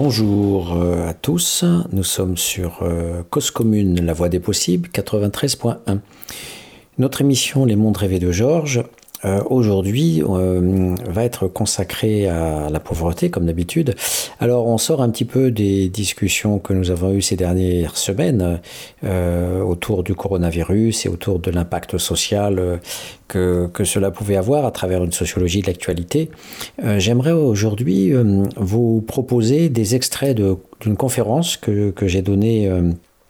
Bonjour euh, à tous, nous sommes sur euh, Cause Commune, la voie des possibles, 93.1. Notre émission Les mondes rêvés de Georges euh, aujourd'hui euh, va être consacré à la pauvreté, comme d'habitude. Alors, on sort un petit peu des discussions que nous avons eues ces dernières semaines euh, autour du coronavirus et autour de l'impact social que, que, cela pouvait avoir à travers une sociologie de l'actualité. J'aimerais aujourd'hui vous proposer des extraits d'une conférence que, que j'ai donnée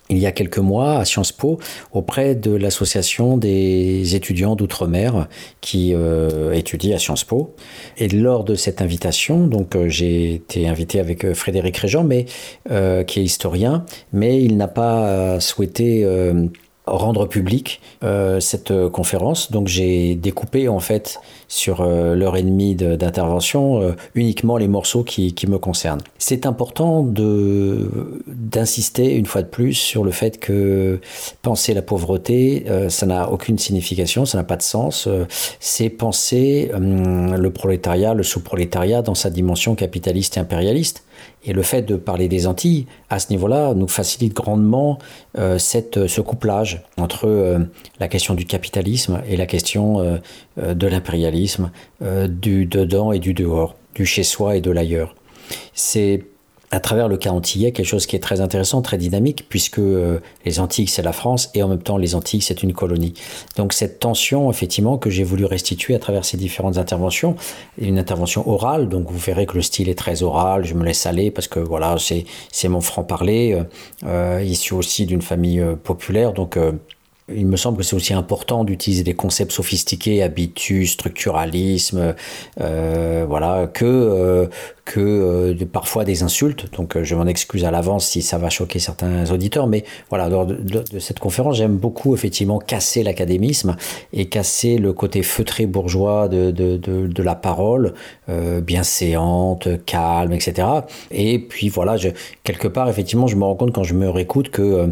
il y a quelques mois à Sciences Po auprès de l'association des étudiants d'outre-mer qui euh, étudient à Sciences Po. Et lors de cette invitation, donc euh, j'ai été invité avec euh, Frédéric Régent, mais qui est historien, mais il n'a pas souhaité rendre public euh, cette euh, conférence. Donc j'ai découpé en fait sur euh, l'heure et demie d'intervention uniquement les morceaux qui, qui me concernent. C'est important d'insister une fois de plus sur le fait que penser la pauvreté, ça n'a aucune signification, ça n'a pas de sens. C'est penser hum, le prolétariat, le sous-prolétariat dans sa dimension capitaliste et impérialiste. Et le fait de parler des Antilles, à ce niveau-là, nous facilite grandement euh, cette, ce couplage entre euh, la question du capitalisme et la question euh, de l'impérialisme, du dedans et du dehors, du chez soi et de l'ailleurs. À travers le cas antillais quelque chose qui est très intéressant, très dynamique, puisque euh, les Antilles, c'est la France, et en même temps, les Antilles, c'est une colonie. Donc cette tension, effectivement, que j'ai voulu restituer à travers ces différentes interventions, une intervention orale, donc vous verrez que le style est très oral, je me laisse aller, parce que voilà, c'est mon franc-parler, euh, euh, issu aussi d'une famille populaire, donc il me semble que c'est aussi important d'utiliser des concepts sophistiqués, habitus, structuralisme, euh, voilà, que, euh, que euh, parfois des insultes. Donc je m'en excuse à l'avance si ça va choquer certains auditeurs, mais voilà, lors de, cette conférence, j'aime beaucoup effectivement casser l'académisme et casser le côté feutré bourgeois de, la parole, bienséante, calme, etc. Et puis voilà, je, quelque part, effectivement, je me rends compte quand je me réécoute que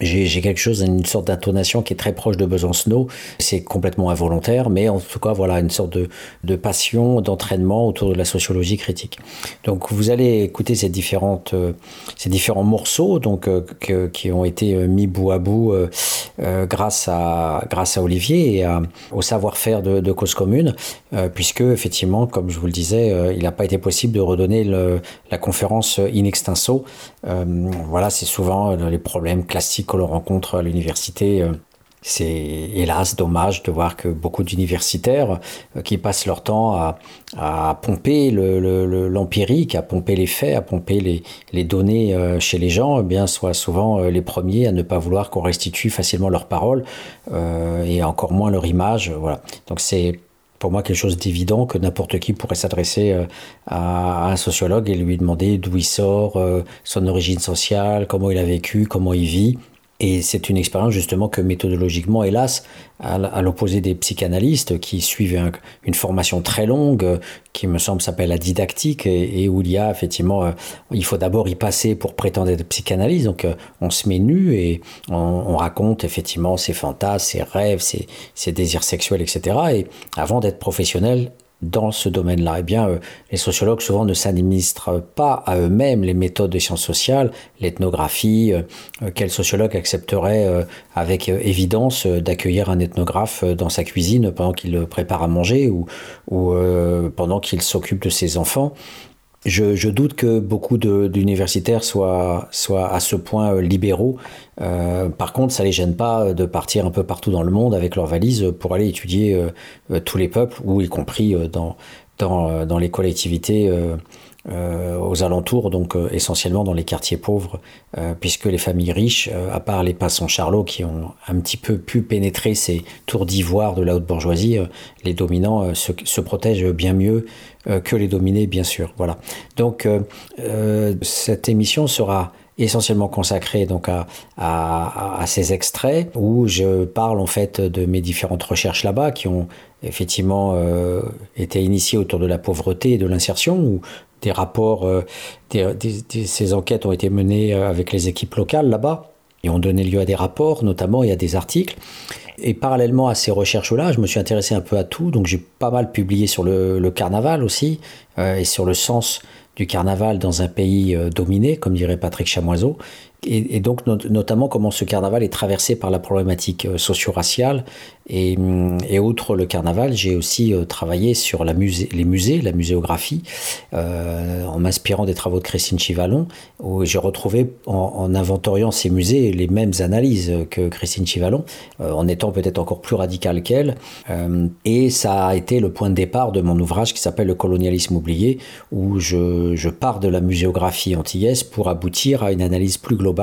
j'ai quelque chose, une sorte d'intonation qui est très proche de Besancenot. C'est complètement involontaire, mais en tout cas, voilà, une sorte de, de passion, d'entraînement autour de la sociologie critique. Donc, vous allez écouter ces, différentes, euh, ces différents morceaux donc, euh, qui ont été euh, mis bout à bout grâce, à, grâce à Olivier et au savoir-faire de, de, Cause Commune, puisque, effectivement, comme je vous le disais, il n'a pas été possible de redonner la conférence in extenso. voilà, c'est souvent les problèmes classiques que l'on rencontre à l'université. Euh, c'est hélas dommage de voir que beaucoup d'universitaires euh, qui passent leur temps à, pomper l'empirique, à pomper les faits, à pomper les, données euh, chez les gens, eh bien soient souvent les premiers à ne pas vouloir qu'on restitue facilement leurs paroles et encore moins leur image. Voilà. Donc c'est pour moi quelque chose d'évident que n'importe qui pourrait s'adresser à, un sociologue et lui demander d'où il sort, son origine sociale, comment il a vécu, comment il vit. Et c'est une expérience justement que méthodologiquement, hélas, à l'opposé des psychanalystes qui suivent une formation très longue, qui me semble s'appelle la didactique, et, où il y a effectivement, euh, il faut d'abord y passer pour prétendre être psychanalyste. Donc euh, on se met nu et on, raconte effectivement ses fantasmes, ses rêves, ses, ses désirs sexuels, etc. Et avant d'être professionnel, dans ce domaine-là Eh bien, euh, les sociologues souvent ne s'administrent pas à eux-mêmes les méthodes des sciences sociales, l'ethnographie. Euh, euh, quel sociologue accepterait avec évidence d'accueillir un ethnographe dans sa cuisine pendant qu'il prépare à manger ou, ou pendant qu'il s'occupe de ses enfants je, doute que beaucoup d'universitaires soient, soient à ce point libéraux. par contre, ça les gêne pas de partir un peu partout dans le monde avec leurs valises pour aller étudier tous les peuples, ou y compris dans, dans, dans les collectivités euh, aux alentours, donc euh, essentiellement dans les quartiers pauvres, euh, puisque les familles riches, à part les passants charlots qui ont un petit peu pu pénétrer ces tours d'ivoire de la haute bourgeoisie, les dominants se, protègent bien mieux que les dominés, bien sûr. Voilà. Donc cette émission sera essentiellement consacrée donc à, ces extraits où je parle en fait de mes différentes recherches là-bas qui ont effectivement été initiées autour de la pauvreté et de l'insertion, où rapports, euh, ces enquêtes ont été menées euh, avec les équipes locales là-bas et ont donné lieu à des rapports, notamment, et à des articles. Et parallèlement à ces recherches-là, je me suis intéressé un peu à tout, donc j'ai pas mal publié sur le, carnaval aussi, euh, et sur le sens du carnaval dans un pays dominé, comme dirait Patrick Chamoiseau, et, donc notamment comment ce carnaval est traversé par la problématique socio-raciale et, et, outre le carnaval, j'ai aussi euh, travaillé sur les musées, la muséographie, euh, en m'inspirant des travaux de Christine Chivalon, où j'ai retrouvé, en, inventoriant ces musées, les mêmes analyses que Christine Chivalon, euh, en étant peut-être encore plus radical qu'elle. Euh, et ça a été le point de départ de mon ouvrage qui s'appelle Le colonialisme oublié, où je, je pars de la muséographie antillaise pour aboutir à une analyse plus globale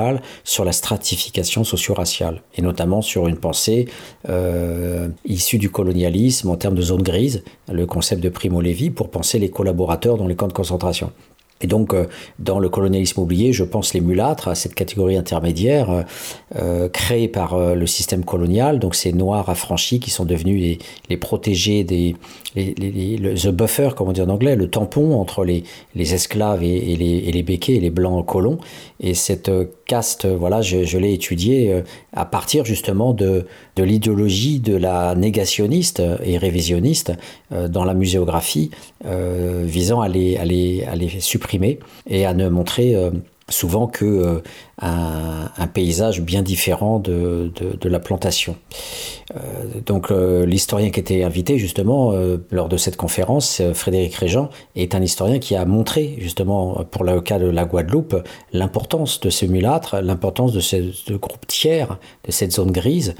sur la stratification socio-raciale, et notamment sur une pensée euh, issu du colonialisme en termes de zone grise, le concept de Primo Levi, pour penser les collaborateurs dans les camps de concentration. Et donc, euh, dans le colonialisme oublié, je pense les mulâtres à cette catégorie intermédiaire euh, créée par le système colonial, donc ces noirs affranchis qui sont devenus les protégés des les, les, le, the buffer, comme on dit en anglais, le tampon entre les, les esclaves et, les, et les béquets et les blancs colons. Et cette caste, voilà, je, l'ai étudiée à partir justement de, de l'idéologie de la négationniste et révisionniste dans la muséographie, visant à les, à à les supprimer et à ne montrer euh, souvent que euh, un, paysage bien différent de, de, la plantation. Euh, donc l'historien qui était invité justement lors de cette conférence, Frédéric Régent, est un historien qui a montré justement pour le cas de la Guadeloupe l'importance de ce mulâtre, l'importance de ce groupe tiers, de cette zone grise,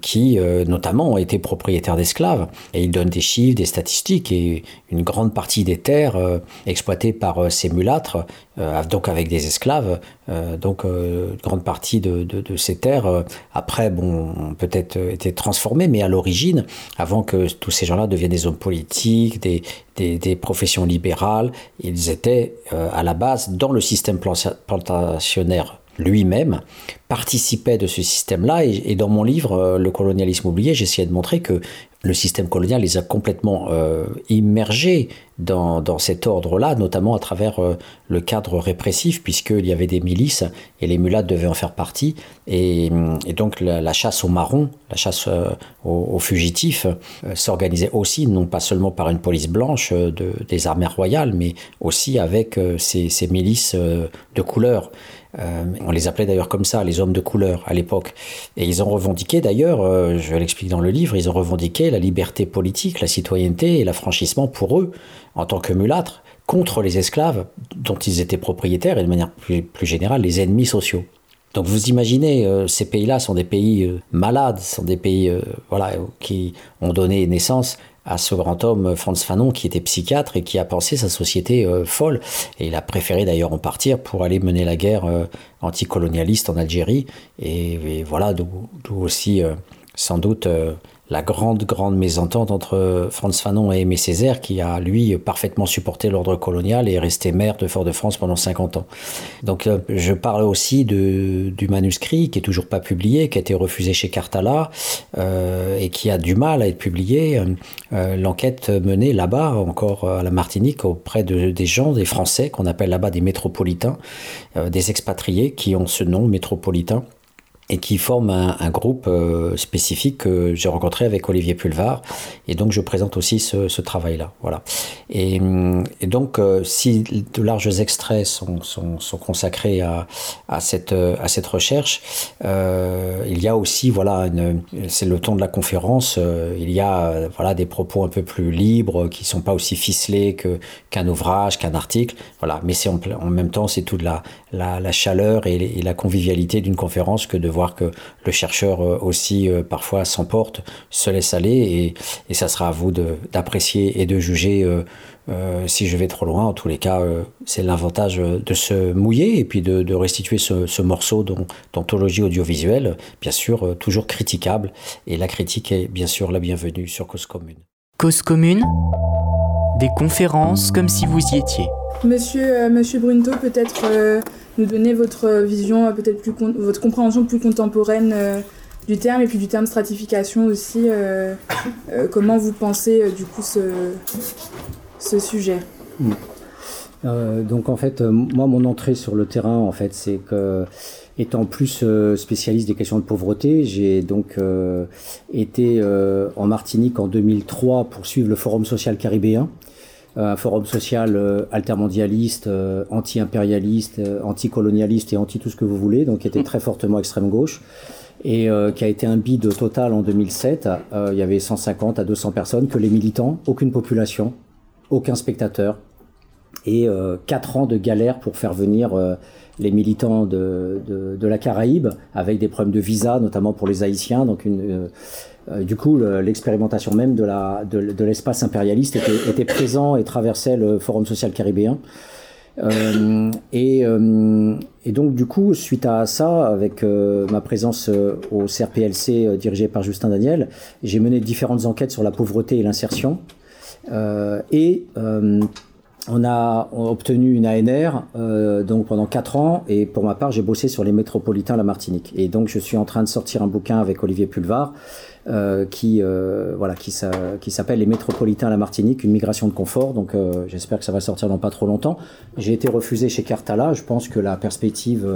qui notamment ont été propriétaires d'esclaves. Et il donne des chiffres, des statistiques et une grande partie des terres exploitées par ces mulâtres, donc avec des esclaves, euh, donc euh, une grande partie de, ces terres, euh, après, bon, ont peut-être été transformées, mais à l'origine, avant que tous ces gens-là deviennent des hommes politiques, des, professions libérales, ils étaient à la base dans le système plantationnaire lui-même participait de ce système-là. Et, dans mon livre, Le colonialisme oublié, j'essayais de montrer que le système colonial les a complètement euh, immergés dans, dans cet ordre-là, notamment à travers euh, le cadre répressif, puisqu'il y avait des milices et les mulâtres devaient en faire partie. Et, et donc la, chasse aux marrons, la chasse euh, aux, fugitifs, euh, s'organisait aussi, non pas seulement par une police blanche euh, de, des armées royales, mais aussi avec ces, ces, milices de couleur. On les appelait d'ailleurs comme ça, les hommes de couleur à l'époque. Et ils ont revendiqué d'ailleurs, je l'explique dans le livre, ils ont revendiqué la liberté politique, la citoyenneté et l'affranchissement pour eux, en tant que mulâtres, contre les esclaves dont ils étaient propriétaires et de manière plus, générale les ennemis sociaux. Donc vous imaginez, euh, ces pays-là sont des pays euh, malades, sont des pays euh, voilà, qui ont donné naissance à ce grand homme Franz Fanon qui était psychiatre et qui a pensé sa société folle. Et il a préféré d'ailleurs en partir pour aller mener la guerre anticolonialiste en Algérie. Et, et voilà d'où aussi sans doute la grande, grande mésentente entre Franz Fanon et Aimé Césaire, qui a, lui, parfaitement supporté l'ordre colonial et est resté maire de Fort-de-France pendant 50 ans. Donc, euh, je parle aussi du manuscrit qui est toujours pas publié, qui a été refusé chez Cartala euh, et qui a du mal à être publié. Euh, l'enquête menée là-bas, encore à la Martinique, auprès de, des gens, des Français, qu'on appelle là-bas des métropolitains, des expatriés qui ont ce nom métropolitain et qui forme un, groupe euh, spécifique que j'ai rencontré avec Olivier Pulvar. Et donc, je présente aussi ce, travail-là. Voilà. Et, et donc, euh, si de larges extraits sont, sont, consacrés à, à, cette, à cette recherche, euh, il y a aussi, voilà, c'est le ton de la conférence, il y a voilà, des propos un peu plus libres, qui sont pas aussi ficelés que, qu'un ouvrage, qu'un article. Voilà. Mais en, même temps, c'est toute la, la, la chaleur et, et la convivialité d'une conférence que de voir que le chercheur euh, aussi euh, parfois s'emporte, se laisse aller, et, et, ça sera à vous d'apprécier et de juger euh, si je vais trop loin. En tous les cas, c'est l'avantage de se mouiller et puis de, restituer ce, ce morceau d'anthologie audiovisuelle, bien sûr, toujours critiquable, et la critique est bien sûr la bienvenue sur Cause Commune. Cause Commune des conférences comme si vous y étiez. Monsieur, euh, Monsieur Brunto, peut-être euh, nous donner votre vision, euh, peut-être plus votre compréhension plus contemporaine euh, du terme et puis du terme stratification aussi. Euh, euh, comment vous pensez du coup ce, ce sujet? Mmh. Donc en fait, moi mon entrée sur le terrain, en fait, c'est que étant plus spécialiste des questions de pauvreté, j'ai donc été en Martinique en 2003 pour suivre le Forum social caribéen un forum social altermondialiste, anti-impérialiste, anti-colonialiste et anti tout ce que vous voulez, donc qui était très fortement extrême gauche et qui a été un bid total en 2007. il y avait 150 à 200 personnes, que les militants, aucune population, aucun spectateur, et euh, quatre ans de galère pour faire venir euh, les militants de, de, la Caraïbe avec des problèmes de visa, notamment pour les Haïtiens. Donc une, euh, du coup, l'expérimentation même de, la, de, l'espace impérialiste était, était, présent et traversait le Forum social caribéen. Euh, et, et, donc du coup, suite à ça, avec ma présence au CRPLC dirigé par Justin Daniel, j'ai mené différentes enquêtes sur la pauvreté et l'insertion. et on a obtenu une ANR euh, donc pendant quatre ans et pour ma part j'ai bossé sur les métropolitains la Martinique. Et donc je suis en train de sortir un bouquin avec Olivier Pulvar qui euh, voilà qui, qui s'appelle les métropolitains à la Martinique une migration de confort. Donc euh, j'espère que ça va sortir dans pas trop longtemps. J'ai été refusé chez Cartala. Je pense que la perspective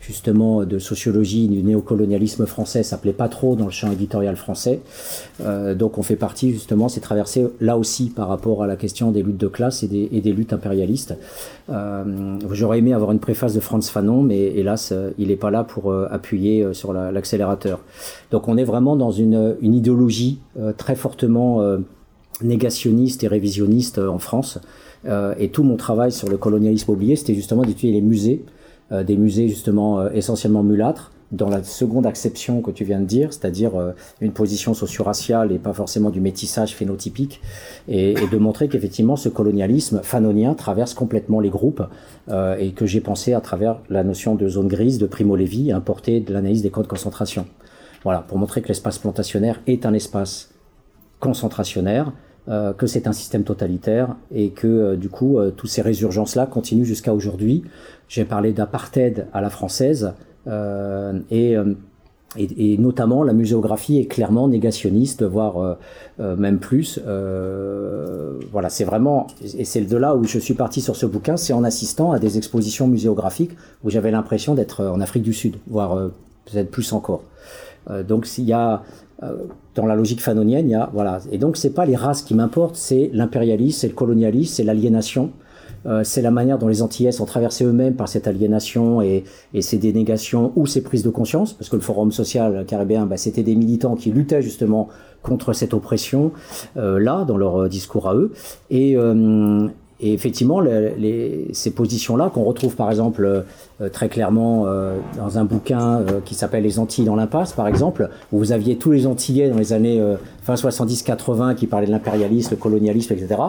justement de sociologie du néocolonialisme français s'appelait pas trop dans le champ éditorial français. Donc on fait partie justement c'est traversé là aussi par rapport à la question des luttes de classe et des, et des luttes impérialistes. J'aurais aimé avoir une préface de Franz Fanon mais hélas il n'est pas là pour appuyer sur l'accélérateur donc on est vraiment dans une une idéologie euh, très fortement euh, négationniste et révisionniste euh, en France. et tout mon travail sur le colonialisme oublié, c'était justement d'étudier les musées, des musées justement essentiellement mulâtres, dans la seconde acception que tu viens de dire, c'est-à-dire une position socio-raciale et pas forcément du métissage phénotypique, et, et de montrer qu'effectivement ce colonialisme fanonien traverse complètement les groupes, euh, et que j'ai pensé à travers la notion de zone grise de Primo Levi, importée de l'analyse des codes de concentration. Voilà, pour montrer que l'espace plantationnaire est un espace concentrationnaire, euh, que c'est un système totalitaire et que euh, du coup, euh, toutes ces résurgences-là continuent jusqu'à aujourd'hui. J'ai parlé d'apartheid à la française et, notamment la muséographie est clairement négationniste, voire même plus. voilà, c'est vraiment, et c'est de là où je suis parti sur ce bouquin, c'est en assistant à des expositions muséographiques où j'avais l'impression d'être en Afrique du Sud, voire peut-être plus encore. Euh, donc s'il y a euh, dans la logique fanonienne, il y a voilà. Et donc c'est pas les races qui m'importent, c'est l'impérialisme, c'est le colonialisme, c'est l'aliénation. Euh, c'est la manière dont les Antillais sont traversés eux-mêmes par cette aliénation et, ces dénégations ou ces prises de conscience, parce que le Forum social caribéen, bah, c'était des militants qui luttaient justement contre cette oppression là dans leur discours à eux. Et, et effectivement, les, ces positions-là, qu'on retrouve par exemple euh, très clairement euh, dans un bouquin euh, qui s'appelle Les Antilles dans l'impasse, par exemple, où vous aviez tous les Antillais dans les années fin 70-80 qui parlaient de l'impérialisme, le colonialisme, etc.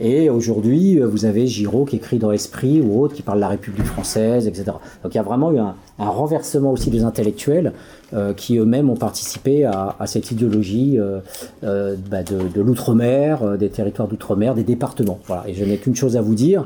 Et aujourd'hui, vous avez Giraud qui écrit dans Esprit ou autre qui parle de la République française, etc. Donc il y a vraiment eu un, renversement aussi des intellectuels euh, qui eux-mêmes ont participé à, cette idéologie euh, euh, bah de, de l'outre-mer, des territoires d'outre-mer, des départements. Voilà. Et je n'ai qu'une chose à vous dire,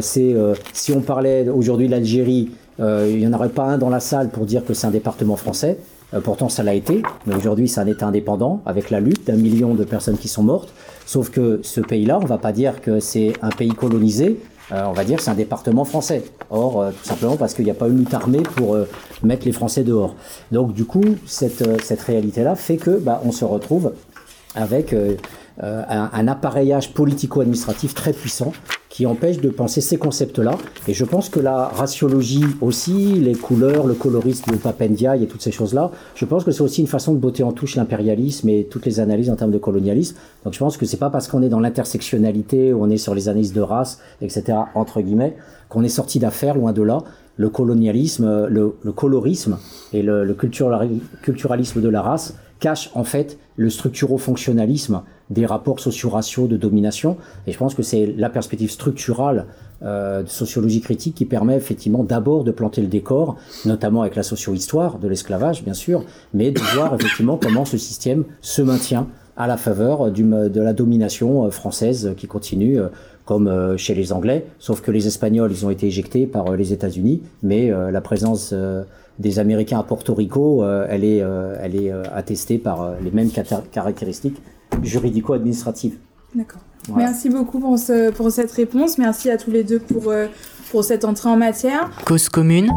c'est si on parlait aujourd'hui de l'Algérie, il n'y en aurait pas un dans la salle pour dire que c'est un département français. pourtant, ça l'a été, mais aujourd'hui, c'est un État indépendant avec la lutte d'un million de personnes qui sont mortes. Sauf que ce pays-là, on ne va pas dire que c'est un pays colonisé, euh, on va dire c'est un département français. Or, euh, tout simplement parce qu'il n'y a pas une lutte armée pour euh, mettre les Français dehors. Donc, du coup, cette, cette réalité-là fait que bah, on se retrouve avec un, un, appareillage politico-administratif très puissant qui empêche de penser ces concepts-là. Et je pense que la raciologie aussi, les couleurs, le colorisme, le papendiaï et toutes ces choses-là, je pense que c'est aussi une façon de botter en touche l'impérialisme et toutes les analyses en termes de colonialisme. Donc je pense que c'est pas parce qu'on est dans l'intersectionnalité, on est sur les analyses de race, etc., entre guillemets, qu'on est sorti d'affaires, loin de là. Le colonialisme, le, colorisme et le culturalisme de la race cachent en fait le structuro-fonctionnalisme des rapports socio-raciaux de domination. Et je pense que c'est la perspective structurale euh, de sociologie critique qui permet effectivement d'abord de planter le décor, notamment avec la socio-histoire de l'esclavage, bien sûr, mais de voir effectivement comment ce système se maintient à la faveur du, de la domination euh, française qui continue, euh, comme chez les Anglais, sauf que les Espagnols, ils ont été éjectés par les États-Unis, mais la présence des Américains à Porto Rico, elle est, elle est attestée par les mêmes caractéristiques juridico-administrative. D'accord. Merci beaucoup pour, ce, pour cette réponse. Merci à tous les deux pour, euh, pour cette entrée en matière. Cause commune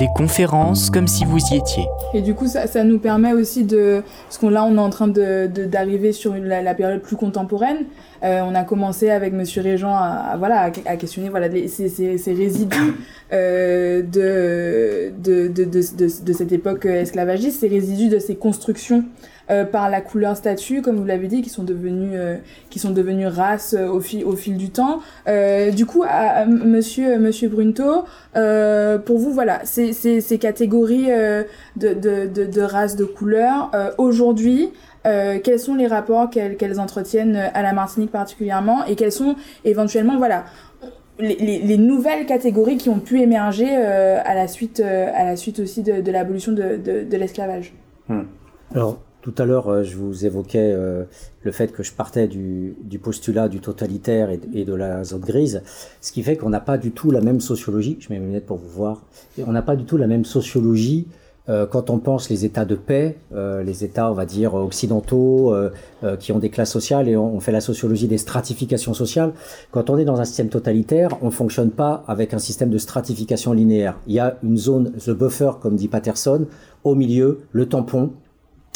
des conférences comme si vous y étiez. Et du coup, ça, nous permet aussi de... Parce qu'on là, on est en train d'arriver de, d'arriver sur la, période plus contemporaine. On a commencé avec Monsieur Régent à, voilà, à, questionner voilà, ces, ces, résidus de, de, de, de, de, cette époque esclavagiste, ces résidus de ces constructions euh, par la couleur statue, comme vous l'avez dit, qui sont devenus, euh, qui sont races euh, au, fil, au fil du temps. du coup, à, monsieur, monsieur Brunto, pour vous, voilà, ces, ces, ces catégories de, de, de, de races, de couleurs, aujourd'hui, quels sont les rapports qu'elles entretiennent à la Martinique particulièrement et quelles sont éventuellement voilà les, les, nouvelles catégories qui ont pu émerger à la suite à la suite aussi de, de l'abolition de, de, l'esclavage. Hmm. Alors tout à l'heure, euh, je vous évoquais euh, le fait que je partais du, postulat du totalitaire et, de la zone grise, ce qui fait qu'on n'a pas du tout la même sociologie, je mets mes lunettes pour vous voir, on n'a pas du tout la même sociologie euh, quand on pense les États de paix, les États, on va dire, occidentaux, qui ont des classes sociales, et on, fait la sociologie des stratifications sociales, quand on est dans un système totalitaire, on ne fonctionne pas avec un système de stratification linéaire. Il y a une zone, the buffer, comme dit Patterson, au milieu, le tampon,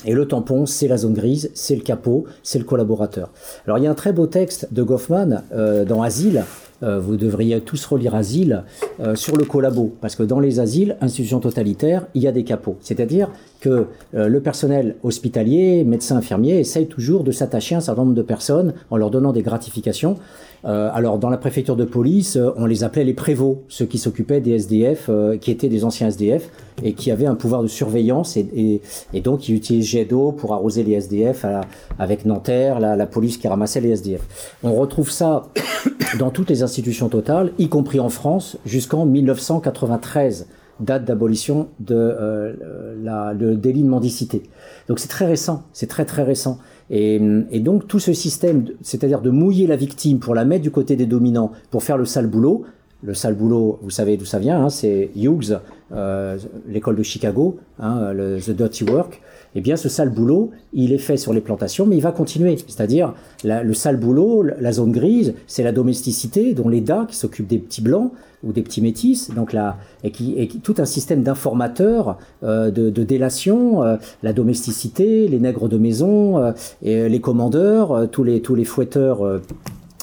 et le tampon, c'est la zone grise, c'est le capot, c'est le collaborateur. Alors il y a un très beau texte de Goffman euh, dans Asile, euh, vous devriez tous relire Asile, euh, sur le collabo, parce que dans les asiles, institutions totalitaires, il y a des capots. C'est-à-dire que le personnel hospitalier, médecin, infirmier, essaye toujours de s'attacher à un certain nombre de personnes en leur donnant des gratifications. Euh, alors, dans la préfecture de police, euh, on les appelait les prévôts, ceux qui s'occupaient des SDF, euh, qui étaient des anciens SDF et qui avaient un pouvoir de surveillance et, donc qui utilisaient jet d'eau pour arroser les SDF avec Nanterre, la, police qui ramassait les SDF. On retrouve ça dans toutes les institutions totales, y compris en France, jusqu'en 1993 date d'abolition de le délit de mendicité. Donc c'est très récent, c'est très très récent. Et, donc tout ce système, c'est-à-dire de mouiller la victime pour la mettre du côté des dominants, pour faire le sale boulot, le sale boulot, vous savez d'où ça vient, hein, c'est Hughes, euh, l'école de Chicago, hein, The Dirty Work. Eh bien, ce sale boulot, il est fait sur les plantations, mais il va continuer. C'est-à-dire, le sale boulot, la zone grise, c'est la domesticité, dont l'EDA, qui s'occupe des petits blancs ou des petits métis, donc là, et qui, et tout un système d'informateurs, euh, de, de, délation, euh, la domesticité, les nègres de maison, euh, et les commandeurs, tous les tous les fouetteurs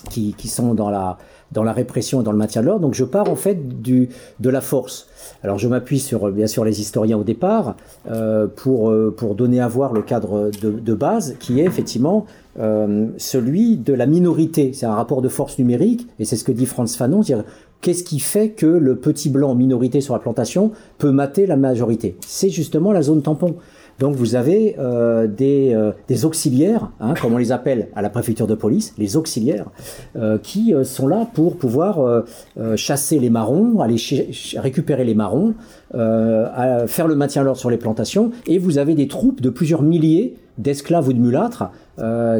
qui, qui sont dans la dans la répression et dans le maintien de l'ordre. Donc je pars en fait du, de la force. Alors je m'appuie sur bien sûr les historiens au départ euh, pour, euh, pour donner à voir le cadre de, de base qui est effectivement euh, celui de la minorité. C'est un rapport de force numérique et c'est ce que dit Franz Fanon. Qu'est-ce qui fait que le petit blanc minorité sur la plantation peut mater la majorité? C'est justement la zone tampon. Donc vous avez euh, des, euh, des, auxiliaires, hein, comme on les appelle à la préfecture de police, les auxiliaires, euh, qui sont là pour pouvoir chasser les marrons, aller récupérer les marrons, faire le maintien de l'ordre sur les plantations, et vous avez des troupes de plusieurs milliers d'esclaves ou de mulâtres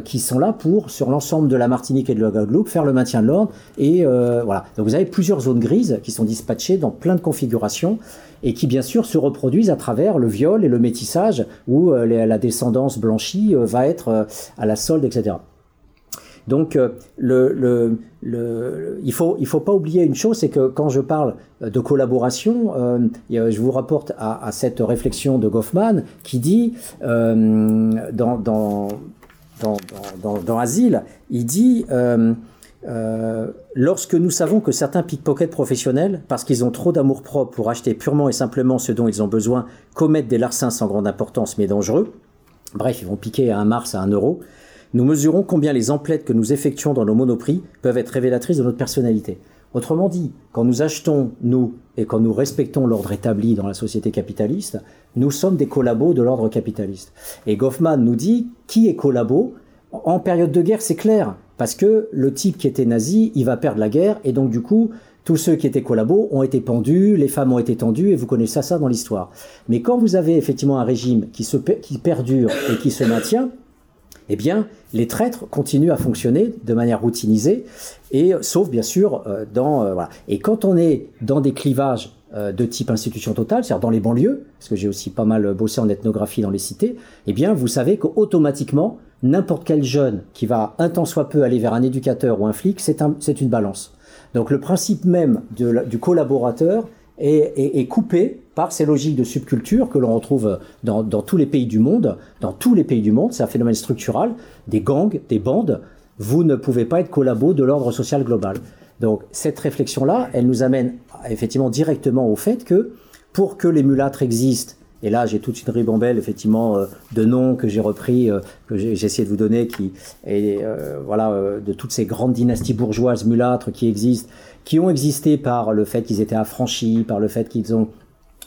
qui sont là pour, sur l'ensemble de la Martinique et de la Guadeloupe, faire le maintien de l'ordre. Et voilà. Donc vous avez plusieurs zones grises qui sont dispatchées dans plein de configurations et qui bien sûr se reproduisent à travers le viol et le métissage où euh, la descendance blanchie euh, va être euh, à la solde, etc. Donc, il faut il faut pas oublier une chose, c'est que quand je parle de collaboration, je vous rapporte à, cette réflexion de Goffman qui dit dans, dans, dans, dans, dans, Asile, il dit euh, lorsque nous savons que certains pickpockets professionnels, parce qu'ils ont trop d'amour propre pour acheter purement et simplement ce dont ils ont besoin, commettent des larcins sans grande importance mais dangereux, bref, ils vont piquer à un mars à un euro, nous mesurons combien les emplettes que nous effectuons dans nos monoprix peuvent être révélatrices de notre personnalité. Autrement dit, quand nous achetons, nous, et quand nous respectons l'ordre établi dans la société capitaliste, nous sommes des collabos de l'ordre capitaliste. Et Goffman nous dit, qui est collabo? En période de guerre, c'est clair. Parce que le type qui était nazi, il va perdre la guerre, et donc du coup, tous ceux qui étaient collabos ont été pendus, les femmes ont été tendues, et vous connaissez ça dans l'histoire. Mais quand vous avez effectivement un régime qui, perdure et qui se maintient, eh bien, les traîtres continuent à fonctionner de manière routinisée, et sauf bien sûr euh, dans euh. Et quand on est dans des clivages de type institution totale, c'est-à-dire dans les banlieues, parce que j'ai aussi pas mal bossé en ethnographie dans les cités, eh bien, vous savez qu'automatiquement, n'importe quel jeune qui va un temps soit peu aller vers un éducateur ou un flic, c'est un, une balance. Donc le principe même du collaborateur est, est, est, coupé par ces logiques de subculture que l'on retrouve dans, dans, tous les pays du monde. Dans tous les pays du monde, c'est un phénomène structural, des gangs, des bandes. vous ne pouvez pas être collabo de l'ordre social global. Donc cette réflexion-là, elle nous amène effectivement directement au fait que pour que les mulâtres existent, et là j'ai toute une ribambelle effectivement euh, de noms que j'ai repris, euh, que j'ai essayé de vous donner, qui et euh, voilà de toutes ces grandes dynasties bourgeoises mulâtres qui existent, qui ont existé par le fait qu'ils étaient affranchis, par le fait qu'ils ont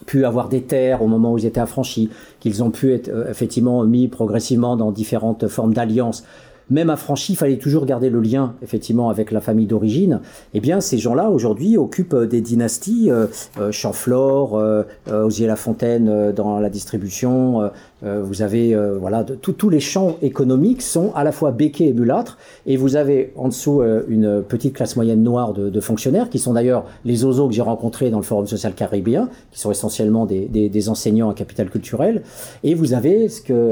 pu avoir des terres au moment où ils étaient affranchis, qu'ils ont pu être effectivement mis progressivement dans différentes formes d'alliances même affranchi, il fallait toujours garder le lien effectivement avec la famille d'origine. Eh bien, ces gens-là aujourd'hui occupent euh, des dynasties, euh, euh, Champflore, euh, Osier-la-Fontaine dans la distribution. vous avez voilà, tous les champs économiques sont à la fois béquets et mulâtres, et vous avez en dessous une petite classe moyenne noire de, fonctionnaires qui sont d'ailleurs les ozos que j'ai rencontrés dans le Forum social caribéen, qui sont essentiellement des, enseignants à capital culturel, et vous avez ce que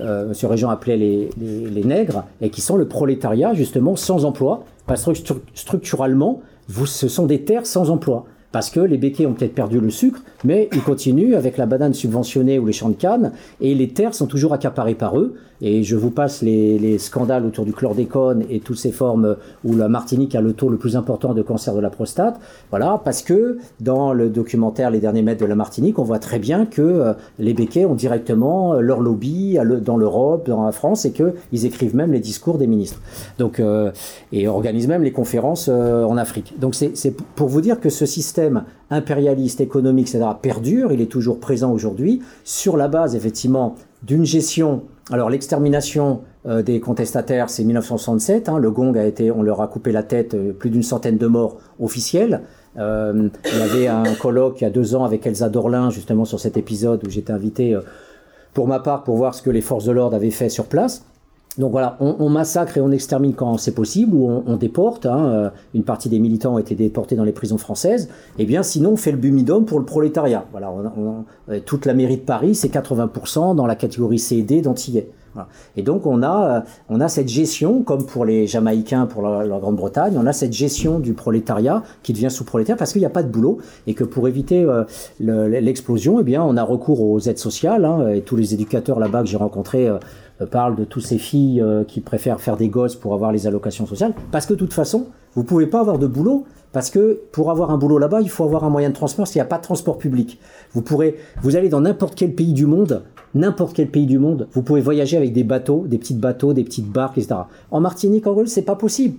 M. Régent appelait les, nègres, et qui sont le prolétariat, justement, sans emploi, parce que structurellement, vous, ce sont des terres sans emploi. Parce que les béquets ont peut-être perdu le sucre, mais ils continuent avec la banane subventionnée ou les champs de canne, et les terres sont toujours accaparées par eux. Et je vous passe les, scandales autour du chlordécone et toutes ces formes où la Martinique a le taux le plus important de cancer de la prostate. Voilà, parce que dans le documentaire Les derniers mètres de la Martinique, on voit très bien que euh, les béquets ont directement euh, leur lobby dans l'Europe, dans la France, et qu'ils écrivent même les discours des ministres. Donc, euh, et organisent même les conférences en Afrique. Donc c'est pour vous dire que ce système impérialiste, économique, etc., perdure, il est toujours présent aujourd'hui, sur la base effectivement d'une gestion. Alors l'extermination euh, des contestataires, c'est 1967. Hein, le Gong a été, on leur a coupé la tête, euh, plus d'une centaine de morts officiels. Euh, il y avait un colloque il y a deux ans avec Elsa Dorlin, justement sur cet épisode où j'étais invité pour ma part pour voir ce que les forces de l'ordre avaient fait sur place. Donc voilà, on, massacre et on extermine quand c'est possible, ou on, déporte. Hein, euh, une partie des militants ont été déportés dans les prisons françaises. Eh bien sinon, on fait le bumidum pour le prolétariat. Voilà, euh, toute la mairie de Paris, c'est 80% dans la catégorie C et D d'Antillais. Et donc on a, euh, on a cette gestion, comme pour les Jamaïcains, pour la, Grande-Bretagne, on a cette gestion du prolétariat qui devient sous-prolétaire parce qu'il n'y a pas de boulot et que pour éviter euh, l'explosion, eh bien on a recours aux aides sociales hein, et tous les éducateurs là-bas que j'ai rencontrés euh, parlent de toutes ces filles qui préfèrent faire des gosses pour avoir les allocations sociales parce que de toute façon, vous pouvez pas avoir de boulot parce que pour avoir un boulot là-bas, il faut avoir un moyen de transport qu'il n'y a pas de transport public. Vous pourrez, vous allez dans n'importe quel pays du monde, n'importe quel pays du monde, vous pouvez voyager avec des bateaux, des petits bateaux, des petites barques, etc. En Martinique, en Guadeloupe, c'est pas possible.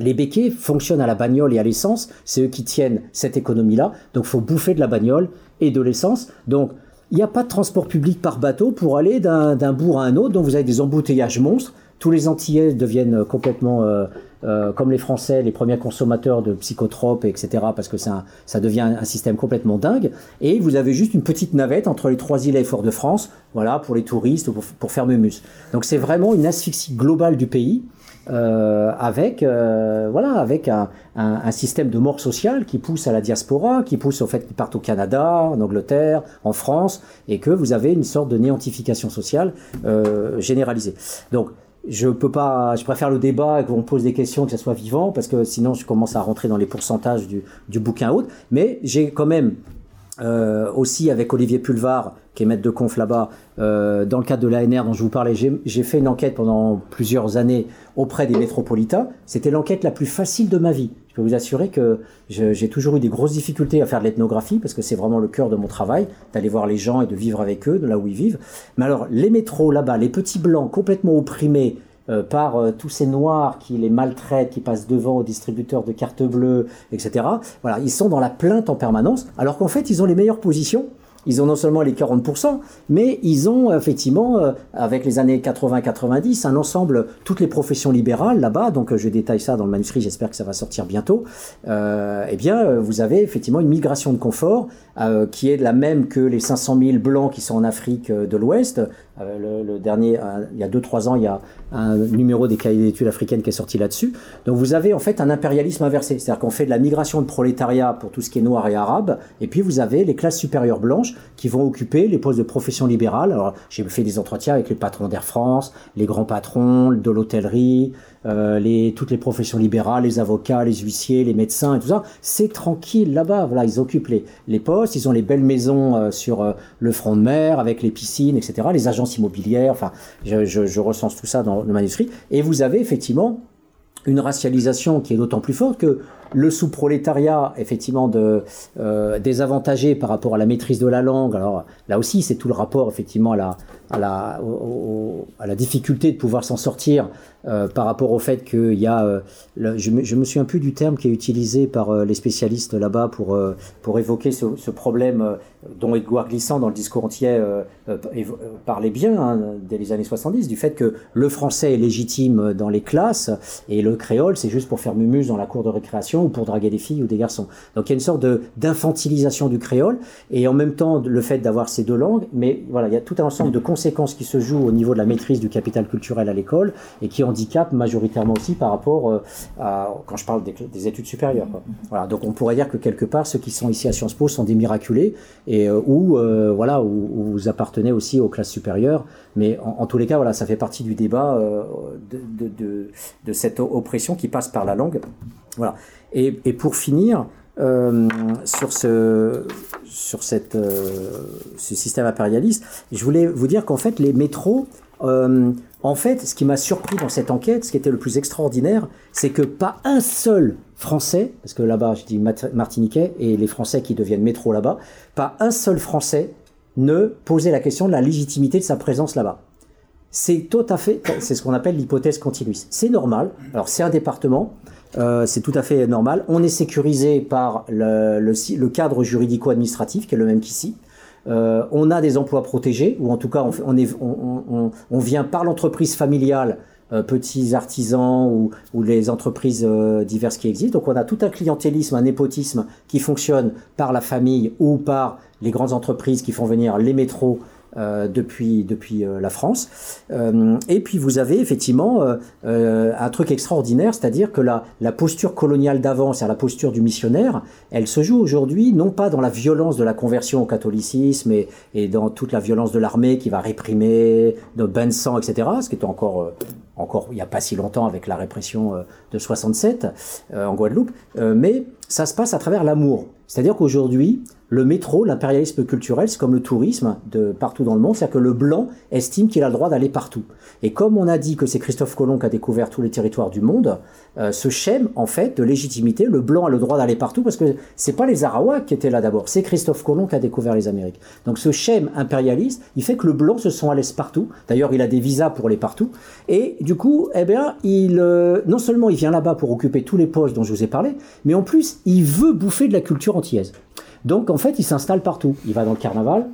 Les béquets fonctionnent à la bagnole et à l'essence, c'est eux qui tiennent cette économie-là. Donc, faut bouffer de la bagnole et de l'essence. Donc, il n'y a pas de transport public par bateau pour aller d'un bourg à un autre. Donc, vous avez des embouteillages monstres. Tous les Antillais deviennent complètement euh, euh, comme les Français, les premiers consommateurs de psychotropes, etc., parce que ça, devient un, système complètement dingue. Et vous avez juste une petite navette entre les trois îles et Fort-de-France, voilà, pour les touristes, pour, pour faire Memus. Donc c'est vraiment une asphyxie globale du pays. Euh, avec euh, voilà avec un, système de mort sociale qui pousse à la diaspora, qui pousse au fait qu'ils partent au Canada, en Angleterre, en France, et que vous avez une sorte de néantification sociale euh, généralisée. Donc je peux pas, je préfère le débat et qu'on pose des questions, que ça soit vivant, parce que sinon je commence à rentrer dans les pourcentages du bouquin haute. Mais j'ai quand même euh, aussi avec Olivier Pulvar, qui est maître de conf là-bas, euh, dans le cadre de l'ANR dont je vous parlais, j'ai fait une enquête pendant plusieurs années auprès des métropolitains. C'était l'enquête la plus facile de ma vie. Je peux vous assurer que j'ai toujours eu des grosses difficultés à faire de l'ethnographie, parce que c'est vraiment le cœur de mon travail, d'aller voir les gens et de vivre avec eux, de là où ils vivent. Mais alors, les métros là-bas, les petits blancs complètement opprimés, euh, par euh, tous ces noirs qui les maltraitent, qui passent devant aux distributeurs de cartes bleues, etc. Voilà, ils sont dans la plainte en permanence, alors qu'en fait, ils ont les meilleures positions ils ont non seulement les 40%, mais ils ont effectivement, euh, avec les années 80-90, un ensemble, toutes les professions libérales là-bas, donc euh, je détaille ça dans le manuscrit, j'espère que ça va sortir bientôt, euh, eh bien, vous avez effectivement une migration de confort qui est la même que les 500 000 blancs qui sont en Afrique de l'Ouest. Le, dernier, il y a 2-3 ans, il y a un numéro des cahiers d'études africaines qui est sorti là-dessus. Donc vous avez en fait un impérialisme inversé, c'est-à-dire qu'on fait de la migration de prolétariat pour tout ce qui est noir et arabe, et puis vous avez les classes supérieures blanches qui vont occuper les postes de profession libérale. Alors, j'ai fait des entretiens avec les patrons d'Air France, les grands patrons de l'hôtellerie, euh, toutes les professions libérales, les avocats, les huissiers, les médecins et tout ça. C'est tranquille là-bas. Voilà, ils occupent les, les postes, ils ont les belles maisons euh, sur euh, le front de mer avec les piscines, etc. Les agences immobilières. Enfin, je, je recense tout ça dans le manuscrit. Et vous avez effectivement une racialisation qui est d'autant plus forte que le sous-prolétariat, effectivement, euh, désavantagé par rapport à la maîtrise de la langue. Alors là aussi, c'est tout le rapport, effectivement, à la, difficulté de pouvoir s'en sortir euh, par rapport au fait qu'il y a, euh, je, me, souviens plus du terme qui est utilisé par les spécialistes là-bas pour, évoquer ce, problème dont Edouard Glissant, dans le discours entier, parlait bien hein, dès les années 70, du fait que le français est légitime dans les classes et le créole, c'est juste pour faire mumuse dans la cour de récréation ou pour draguer des filles ou des garçons. Donc il y a une sorte d'infantilisation du créole et en même temps le fait d'avoir ces deux langues, mais voilà, il y a tout un ensemble de conséquences qui se jouent au niveau de la maîtrise du capital culturel à l'école et qui handicapent majoritairement aussi par rapport euh, à, quand je parle des, des études supérieures. Voilà, donc on pourrait dire que quelque part ceux qui sont ici à Sciences Po sont des miraculés et euh, où euh, voilà où, vous appartenez aussi aux classes supérieures, mais en, tous les cas voilà ça fait partie du débat de cette oppression qui passe par la langue. Et pour finir, euh, sur ce sur cette euh, ce système impérialiste, je voulais vous dire qu'en fait les métros euh, en fait, ce qui m'a surpris dans cette enquête, ce qui était le plus extraordinaire, c'est que pas un seul Français, parce que là-bas, je dis Martiniquais et les Français qui deviennent métro là-bas, pas un seul Français ne posait la question de la légitimité de sa présence là-bas. C'est tout à fait, c'est ce qu'on appelle l'hypothèse continuiste. C'est normal. Alors c'est un département, euh, c'est tout à fait normal. On est sécurisé par le, cadre juridico-administratif qui est le même qu'ici. Euh, on a des emplois protégés, ou en tout cas on, vient par l'entreprise familiale, euh, petits artisans ou, les entreprises diverses qui existent. Donc on a tout un clientélisme, un népotisme qui fonctionne par la famille ou par les grandes entreprises qui font venir les métros euh, depuis, depuis euh, la France. Euh, et puis vous avez effectivement un truc extraordinaire, c'est-à-dire que la, la posture coloniale d'avant, c'est-à-dire la posture du missionnaire, elle se joue aujourd'hui non pas dans la violence de la conversion au catholicisme et, et dans toute la violence de l'armée qui va réprimer de bain de sang, etc., ce qui est encore encore il n'y a pas si longtemps avec la répression de 67 euh, en Guadeloupe, euh, mais ça se passe à travers l'amour. C'est-à-dire qu'aujourd'hui, le métro, l'impérialisme culturel, c'est comme le tourisme de partout dans le monde, c'est-à-dire que le blanc estime qu'il a le droit d'aller partout. Et comme on a dit que c'est Christophe Colomb qui a découvert tous les territoires du monde, euh, ce schème en fait de légitimité, le blanc a le droit d'aller partout parce que c'est pas les Arawaks qui étaient là d'abord, c'est Christophe Colomb qui a découvert les Amériques. Donc ce schème impérialiste, il fait que le blanc se sent à l'aise partout. D'ailleurs, il a des visas pour aller partout. Et du coup, eh bien, il euh, non seulement il vient là-bas pour occuper tous les postes dont je vous ai parlé, mais en plus, il veut bouffer de la culture antillaise. Donc en fait, il s'installe partout. Il va dans le carnaval,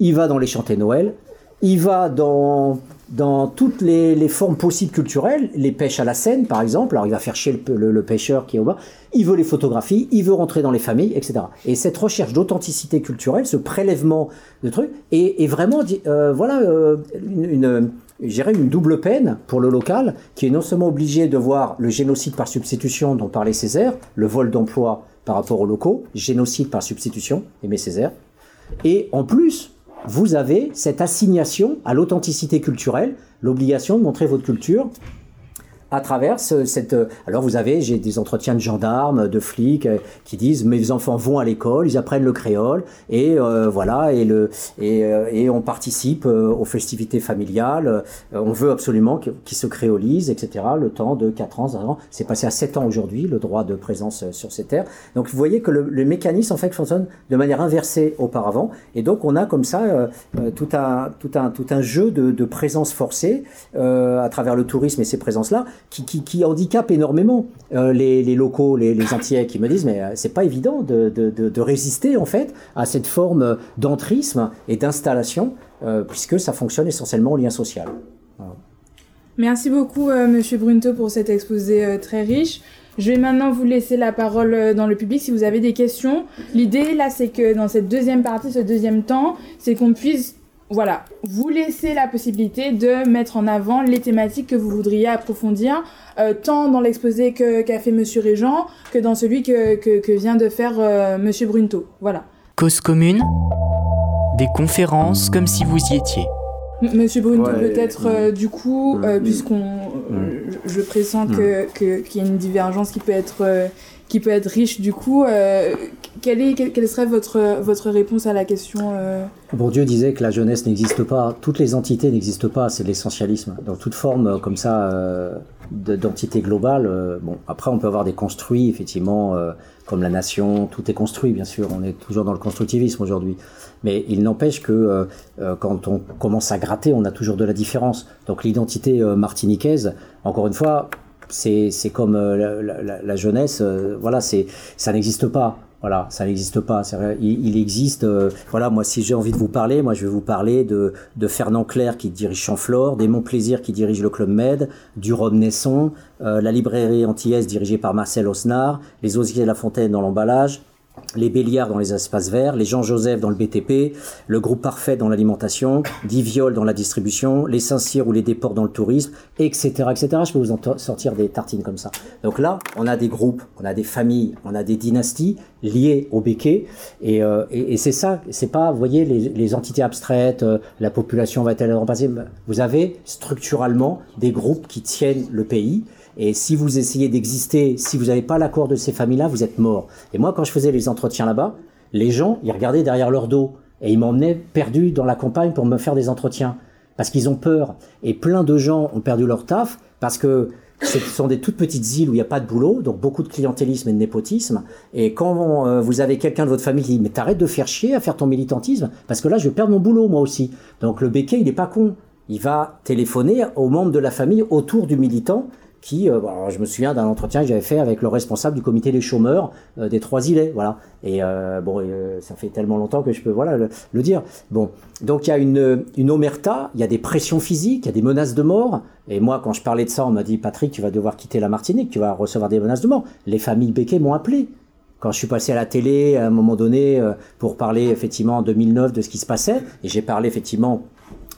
il va dans les chantés Noël, il va dans, dans toutes les, formes possibles culturelles, les pêches à la Seine par exemple, alors il va faire chier le, pêcheur qui est au bas, il veut les photographies, il veut rentrer dans les familles, etc. Et cette recherche d'authenticité culturelle, ce prélèvement de trucs, est, vraiment, euh, voilà, euh, une j'irais une double peine pour le local, qui est non seulement obligé de voir le génocide par substitution dont parlait Césaire, le vol d'emploi par rapport aux locaux, génocide par substitution, Aimé Césaire, et en plus, vous avez cette assignation à l'authenticité culturelle, l'obligation de montrer votre culture à travers cette. Alors vous avez, j'ai des entretiens de gendarmes, de flics euh, qui disent mes enfants vont à l'école, ils apprennent le créole et euh, voilà et le et, euh, et on participe euh, aux festivités familiales. Euh, on veut absolument qu'ils se créolisent, etc. Le temps de 4 ans, 5 ans, c'est passé à 7 ans aujourd'hui le droit de présence sur ces terres. Donc vous voyez que le, le, mécanisme en fait fonctionne de manière inversée auparavant et donc on a comme ça tout un tout un tout un jeu de, de présence forcée à travers le tourisme et ces présences là qui, qui, qui handicape énormément euh, les, locaux, les, les, qui me disent mais euh, c'est pas évident de, résister en fait à cette forme d'entrisme et d'installation, euh, puisque ça fonctionne essentiellement au lien social. Merci beaucoup, Monsieur Brunto, pour cet exposé très riche. Je vais maintenant vous laisser la parole dans le public si vous avez des questions. L'idée là, c'est que dans cette deuxième partie, ce deuxième temps, c'est qu'on puisse voilà, vous laissez la possibilité de mettre en avant les thématiques que vous voudriez approfondir, euh, tant dans l'exposé qu'a qu fait Monsieur Régent que dans celui que, que, que vient de faire euh, Monsieur Brunto. Voilà. Cause commune, Des conférences comme si vous y étiez. Monsieur Brunto, Ouais, peut-être euh, du coup, euh, puisqu'on, euh, je, je pressens que- que- qu'il y a une divergence qui peut être, euh, qui peut être riche, du coup, euh, quelle, est, quelle, serait votre, votre réponse à la question euh, Bourdieu disait que la jeunesse n'existe pas, toutes les entités n'existent pas, c'est l'essentialisme. Dans toute forme euh, comme ça euh, de- d'entité globale, bon, après on peut avoir des construits, effectivement, comme la nation, tout est construit, bien sûr, on est toujours dans le constructivisme aujourd'hui. Mais il n'empêche que quand on commence à gratter, on a toujours de la différence. Donc l'identité martiniquaise, encore une fois, c'est comme euh, la, la- la jeunesse, euh, voilà, c'est ça n'existe pas. Voilà, ça n'existe pas. Il, il existe. euh, voilà, moi, si j'ai envie de vous parler, moi, je vais vous parler de, de Fernand Clerc qui dirige Champflore, des Plaisir qui dirige le Club Med, du Rhum Naisson, euh, la librairie antillaise dirigée par Marcel Osnard, les Osiers de la Fontaine dans l'emballage, les Béliards dans les espaces verts, les Jean-Joseph dans le BTP, le groupe Parfait dans l'alimentation, Diviol dans la distribution, les Saint-Cyr ou les Déports dans le tourisme, etc., etc. Je peux vous en sortir des tartines comme ça. Donc là, on a des groupes, on a des familles, on a des dynasties liées au béquet, et, euh, et, c'est ça, c'est pas, vous voyez, les, entités abstraites, euh, la population va-t-elle remplacer Vous avez structurellement des groupes qui tiennent le pays, et si vous essayez d'exister, si vous n'avez pas l'accord de ces familles-là, vous êtes mort. Et moi, quand je faisais les entretiens là-bas, les gens, ils regardaient derrière leur dos et ils m'emmenaient perdu dans la campagne pour me faire des entretiens parce qu'ils ont peur. Et plein de gens ont perdu leur taf parce que ce sont des toutes petites îles où il n'y a pas de boulot, donc beaucoup de clientélisme et de népotisme. Et quand euh, vous avez quelqu'un de votre famille qui dit mais t'arrêtes de faire chier à faire ton militantisme parce que là je vais perdre mon boulot moi aussi. Donc le béquet il n'est pas con. Il va téléphoner aux membres de la famille autour du militant qui, euh, alors, je me souviens d'un entretien que j'avais fait avec le responsable du comité des chômeurs euh, des Trois Îlets, voilà. Et euh, bon, ça fait tellement longtemps que je peux, voilà, le, dire. Bon, donc il y a une, omerta, il y a des pressions physiques, il y a des menaces de mort. Et moi, quand je parlais de ça, on m'a dit Patrick, tu vas devoir quitter la Martinique, tu vas recevoir des menaces de mort. Les familles Becquet m'ont appelé. Quand je suis passé à la télé, à un moment donné, pour parler effectivement en 2009 de ce qui se passait, et j'ai parlé effectivement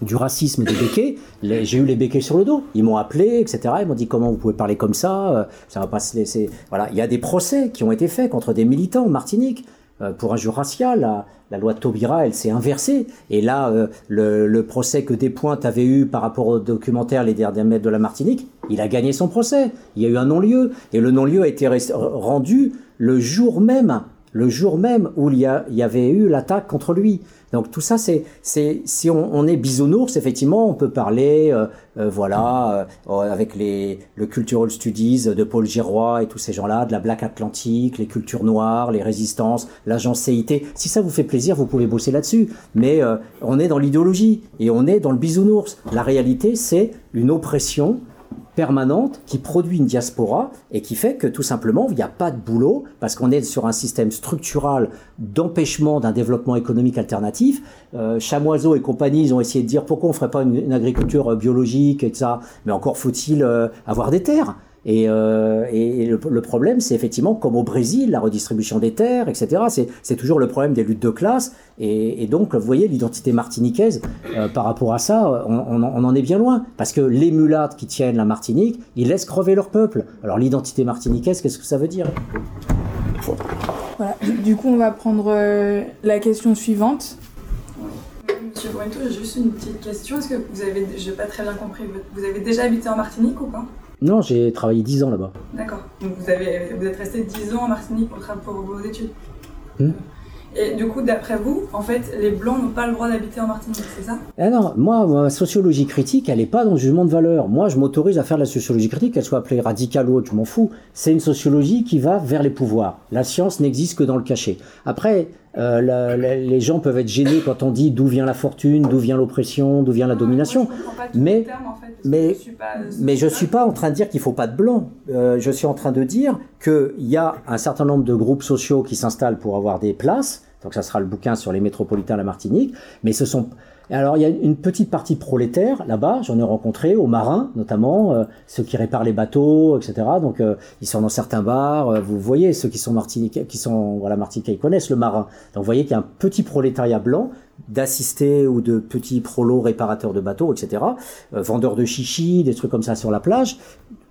du racisme des béquets, j'ai eu les béquets sur le dos. Ils m'ont appelé, etc. Ils m'ont dit comment vous pouvez parler comme ça, euh, ça va pas se laisser. Voilà, il y a des procès qui ont été faits contre des militants en Martinique euh, pour injure raciale. La, la loi de Taubira, elle s'est inversée. Et là, euh, le, le procès que Despointes avait eu par rapport au documentaire Les derniers mètres de la Martinique, il a gagné son procès. Il y a eu un non-lieu. Et le non-lieu a été rendu le jour même, le jour même où il y, avait eu l'attaque contre lui. Donc tout ça, c'est, si on, est bisounours, effectivement, on peut parler, euh, euh, voilà, euh, avec les, le Cultural Studies de Paul Giroy et tous ces gens-là, de la Black Atlantique, les cultures noires, les résistances, l'agence CIT. Si ça vous fait plaisir, vous pouvez bosser là-dessus. Mais on est dans l'idéologie et on est dans le bisounours. La réalité, c'est une oppression permanente qui produit une diaspora et qui fait que tout simplement il n'y a pas de boulot parce qu'on est sur un système structural d'empêchement d'un développement économique alternatif. Euh, Chamoiseau et compagnie, ils ont essayé de dire pourquoi on ferait pas une, agriculture euh, biologique et ça, mais encore faut-il euh, avoir des terres. Et, euh, et le, le problème, c'est effectivement comme au Brésil, la redistribution des terres, etc. C'est- toujours le problème des luttes de classe. Et, et donc, vous voyez, l'identité martiniquaise, euh, par rapport à ça, on, on en- on en est bien loin. Parce que les mulattes qui tiennent la Martinique, ils laissent crever leur peuple. Alors, l'identité martiniquaise, qu'est-ce que ça veut dire? Voilà. Du- coup, on va prendre euh, la question suivante. Monsieur Buento, j'ai juste une petite question. Est-ce que vous avez, j'ai pas très bien compris, vous avez déjà habité en Martinique ou pas? Non, j'ai travaillé 10 ans là-bas. D'accord. Donc vous, avez, vous êtes resté 10 ans en Martinique pour, pour vos études Hmm. Et du coup, d'après vous, en fait, les Blancs n'ont pas le droit d'habiter en Martinique, c'est ça? Ah non, moi, ma sociologie critique, elle n'est pas dans le jugement de valeur. Moi, je m'autorise à faire de la sociologie critique, qu'elle soit appelée radicale ou autre, je m'en fous. C'est une sociologie qui va vers les pouvoirs. La science n'existe que dans le cachet. Après, euh, la- la- les gens peuvent être gênés quand on dit d'où vient la fortune, d'où vient l'oppression, d'où vient la domination. Mais- que mais- je Mais je suis pas en train de dire qu'il faut pas de blanc. Euh, je suis en train de dire qu'il y a un certain nombre de groupes sociaux qui s'installent pour avoir des places. Donc ça sera le bouquin sur les métropolitains à la Martinique. Mais ce sont alors il y a une petite partie prolétaire là-bas. J'en ai rencontré aux marins notamment euh, ceux qui réparent les bateaux, etc. Donc euh, ils sont dans certains bars. Euh, vous voyez ceux qui sont martiniquais, qui sont voilà martiniquais, ils connaissent le marin. Donc vous voyez qu'il y a un petit prolétariat blanc d'assistés ou de petits prolos réparateurs de bateaux, etc. Vendeurs de chichis, des trucs comme ça sur la plage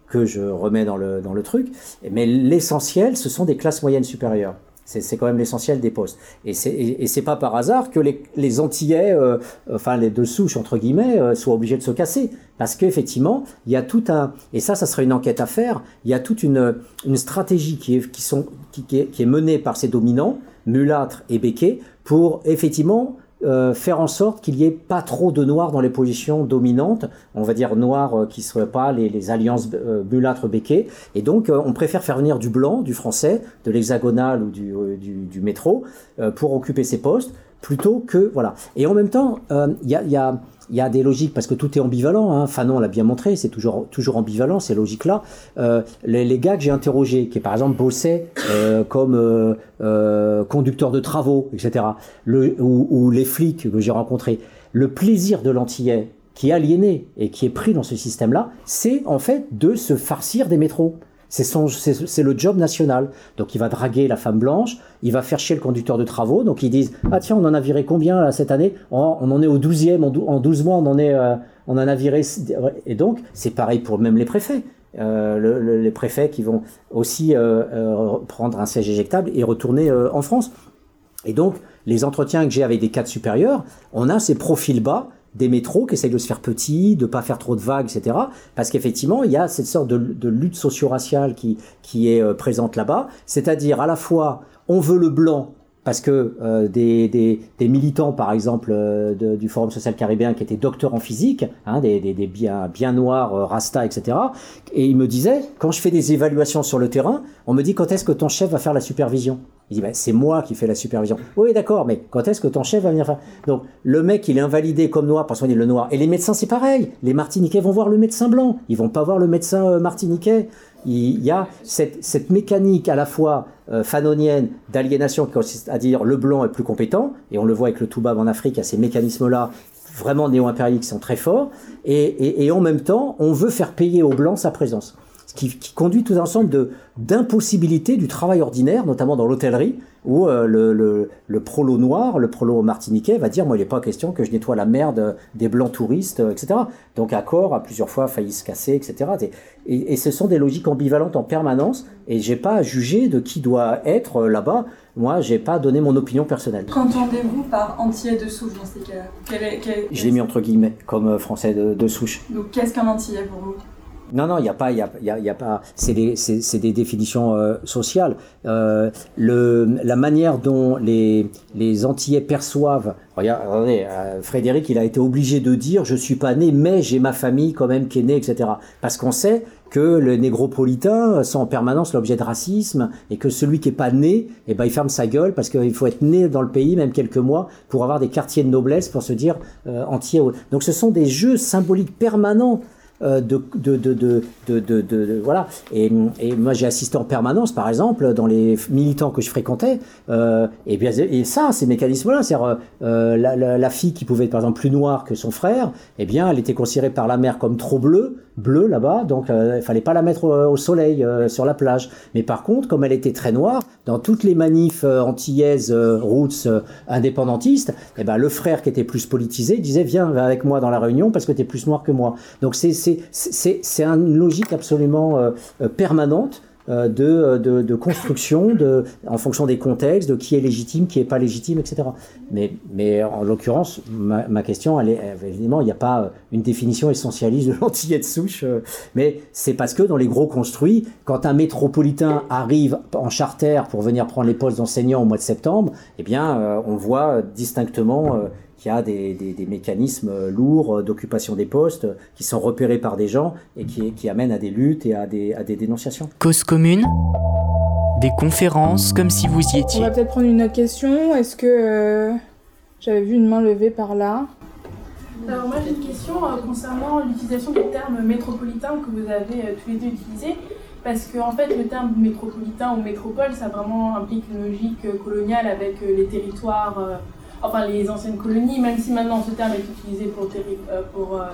que je remets dans le, dans le truc. Mais l'essentiel, ce sont des classes moyennes supérieures. C'est quand même l'essentiel des postes. Et c'est et, c'est pas par hasard que les, Antillais, euh, enfin les deux souches entre guillemets, euh, soient obligés de se casser. Parce qu'effectivement, il y a tout un et ça, ça serait une enquête à faire. Il y a toute une, une stratégie qui est, menée par ces dominants, mulâtres et béquets, pour effectivement euh, faire en sorte qu'il n'y ait pas trop de noirs dans les positions dominantes, on va dire noirs euh, qui ne seraient pas les, alliances euh, mulâtres béquées. Et donc, on préfère faire venir du blanc, du français, de l'hexagonal ou du, métro pour occuper ces postes, plutôt que. Voilà. Et en même temps, il y a il y a des logiques parce que tout est ambivalent. Hein. Fanon l'a bien montré, c'est toujours toujours ambivalent ces logiques-là. Euh, les, gars que j'ai interrogés, qui par exemple bossaient euh, comme euh, euh, conducteur de travaux, etc. Ou, ou les flics que j'ai rencontrés, le plaisir de l'antillais qui est aliéné et qui est pris dans ce système-là, c'est en fait de se farcir des métros. C'est le job national. Donc il va draguer la femme blanche, il va faire chier le conducteur de travaux. Donc ils disent ah tiens on en a viré combien cette année? On en est au 12e, en 12 mois on en est, euh, on en a viré. Et donc c'est pareil pour même les préfets. Euh, le, le, les préfets qui vont aussi euh, prendre un siège éjectable et retourner en France. Et donc les entretiens que j'ai avec des cadres supérieurs, on a ces profils bas des métros qui essayent de se faire petits, de pas faire trop de vagues, etc. Parce qu'effectivement, il y a cette sorte de, lutte socio-raciale qui, est euh, présente là-bas. C'est-à-dire, à la fois, on veut le blanc parce que euh, des, militants, par exemple, euh, du Forum social caribéen, qui étaient docteurs en physique, hein, des, bien, noirs, rasta, etc. Et ils me disaient, quand je fais des évaluations sur le terrain, on me dit quand est-ce que ton chef va faire la supervision? Il dit, ben, c'est moi qui fais la supervision. Oui, d'accord, mais quand est-ce que ton chef va venir faire? Donc, le mec, il est invalidé comme noir pour soigner le noir. Et les médecins, c'est pareil. Les Martiniquais vont voir le médecin blanc. Ils vont pas voir le médecin euh, martiniquais il y a cette, mécanique à la fois euh, fanonienne d'aliénation qui consiste à dire le blanc est plus compétent, et on le voit avec le Toubab en Afrique, il y a ces mécanismes-là vraiment néo-impériaux qui sont très forts, et, et, en même temps, on veut faire payer aux blancs sa présence. Qui, qui conduit tout un ensemble de, d'impossibilité du travail ordinaire, notamment dans l'hôtellerie, où euh, le, le, le, prolo noir, le prolo martiniquais va dire, moi il n'est pas question que je nettoie la merde des blancs touristes, etc. Donc Accor a plusieurs fois failli se casser, etc. Et, et ce sont des logiques ambivalentes en permanence, et j'ai pas à juger de qui doit être là-bas. Moi, j'ai pas donné mon opinion personnelle. Qu'entendez-vous par antillais de souche dans ces cas-là. Je l'ai mis entre guillemets, comme français de, de souche. Donc qu'est-ce qu'un antillais pour vous? Non, non, il n'y a pas, il y a, y a, y a pas. C'est des, c'est, des définitions euh, sociales. Euh, le, la manière dont les, les Antillais perçoivent. Regardez, euh, Frédéric, il a été obligé de dire, je suis pas né, mais j'ai ma famille quand même qui est née, etc. Parce qu'on sait que les négropolitains sont en permanence l'objet de racisme et que celui qui est pas né, eh ben, il ferme sa gueule parce qu'il faut être né dans le pays, même quelques mois, pour avoir des quartiers de noblesse, pour se dire euh. Donc ce sont des jeux symboliques permanents de, de, de, de, de, voilà. Et, et moi, j'ai assisté en permanence, par exemple, dans les militants que je fréquentais. Euh, et bien, et ça, ces mécanismes-là, c'est euh, la, la, la, fille qui pouvait être par exemple plus noire que son frère, eh bien, elle était considérée par la mère comme trop bleue, bleue là-bas, donc euh, il fallait pas la mettre au, au soleil euh, sur la plage. Mais par contre, comme elle était très noire, dans toutes les manifs euh, antillaises, euh, roots, euh, indépendantistes, eh ben, le frère qui était plus politisé disait viens avec moi dans la réunion parce que tu es plus noir que moi. Donc c'est une logique absolument euh, permanente euh, de, de, de, construction en fonction des contextes, de qui est légitime, qui est pas légitime, etc. Mais, mais en l'occurrence, ma, question, elle est évidemment, il n'y a pas une définition essentialiste de l'antillais de souche, euh, mais c'est parce que dans les gros construits, quand un métropolitain arrive en charter pour venir prendre les postes d'enseignants au mois de septembre, eh bien, euh, on voit distinctement qu'il y a des, des, des, mécanismes lourds d'occupation des postes qui sont repérés par des gens et qui, qui amènent à des luttes et à des, à des dénonciations. Cause commune des conférences comme si vous y étiez. On va peut-être prendre une autre question. Est-ce que euh, j'avais vu une main levée par là? Alors moi j'ai une question euh, concernant l'utilisation du terme métropolitain que vous avez euh, tous les deux utilisé. Parce que en fait, le terme métropolitain ou métropole, ça vraiment implique une logique coloniale avec les territoires enfin les anciennes colonies, même si maintenant ce terme est utilisé pour, euh, pour euh,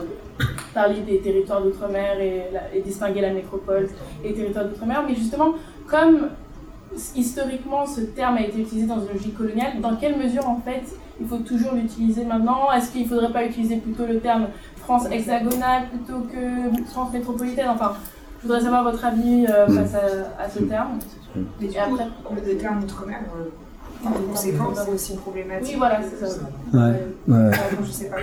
parler des territoires d'outre-mer et, et, distinguer la métropole et les territoires d'outre-mer. Mais justement, comme historiquement ce terme a été utilisé dans une logique coloniale, dans quelle mesure en fait il faut toujours l'utiliser maintenant? Est-ce qu'il ne faudrait pas utiliser plutôt le terme France hexagonale plutôt que France métropolitaine? Enfin, je voudrais savoir votre avis euh, face à, à ce terme. Mais du Et coup, après- le terme outre-mer, en conséquence, c'est aussi une problématique. Oui, voilà, c'est ça. Ouais. Euh, Ouais. Enfin, je sais pas.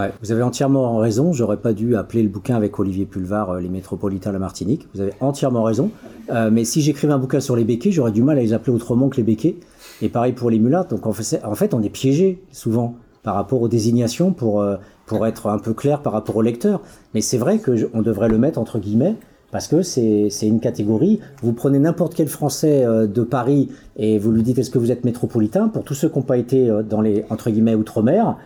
Ouais, vous avez entièrement raison. J'aurais pas dû appeler le bouquin avec Olivier Pulvar euh, Les métropolitains de la Martinique. Vous avez entièrement raison. Euh, mais si j'écrivais un bouquin sur les béquets, j'aurais du mal à les appeler autrement que les béquets. Et pareil pour les mulâtres. Donc en fait, en fait, on est piégé souvent par rapport aux désignations pour, euh, pour être un peu clair par rapport au lecteur. Mais c'est vrai qu'on devrait le mettre entre guillemets. Parce que c'est une catégorie. Vous prenez n'importe quel Français euh, de Paris et vous lui dites est-ce que vous êtes métropolitain? Pour tous ceux qui n'ont pas été euh, dans les entre guillemets outre-mer,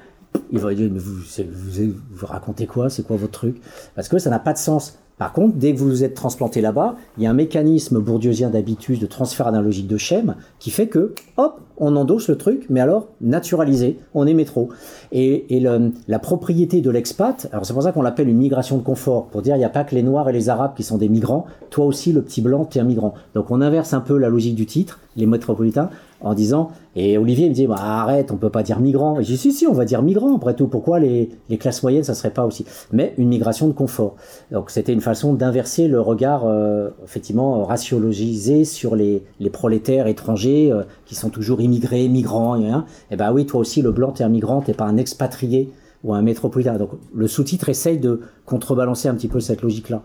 il va dire, mais vous, vous, vous racontez quoi? C'est quoi votre truc? Parce que ça n'a pas de sens. Par contre, dès que vous êtes transplanté là-bas, il y a un mécanisme bourdieusien d'habitus, de transfert analogique de schème, qui fait que, hop, on endosse le truc, mais alors naturalisé, on est métro. Et, la propriété de l'expat, alors c'est pour ça qu'on l'appelle une migration de confort, pour dire il n'y a pas que les Noirs et les Arabes qui sont des migrants, toi aussi le petit blanc, tu es un migrant. Donc on inverse un peu la logique du titre, les métropolitains, en disant, et Olivier me dit, bah, arrête, on peut pas dire migrant. Et j'ai si, si, on va dire migrant, après tout, pourquoi les, classes moyennes, ça serait pas aussi? Mais une migration de confort. Donc c'était une façon d'inverser le regard, euh, effectivement, raciologisé sur les, prolétaires étrangers euh, qui sont toujours immigrés, migrants, et, hein. ben oui, toi aussi, le blanc, t'es un migrant, t'es pas un expatrié ou un métropolitain. Donc le sous-titre essaye de contrebalancer un petit peu cette logique-là.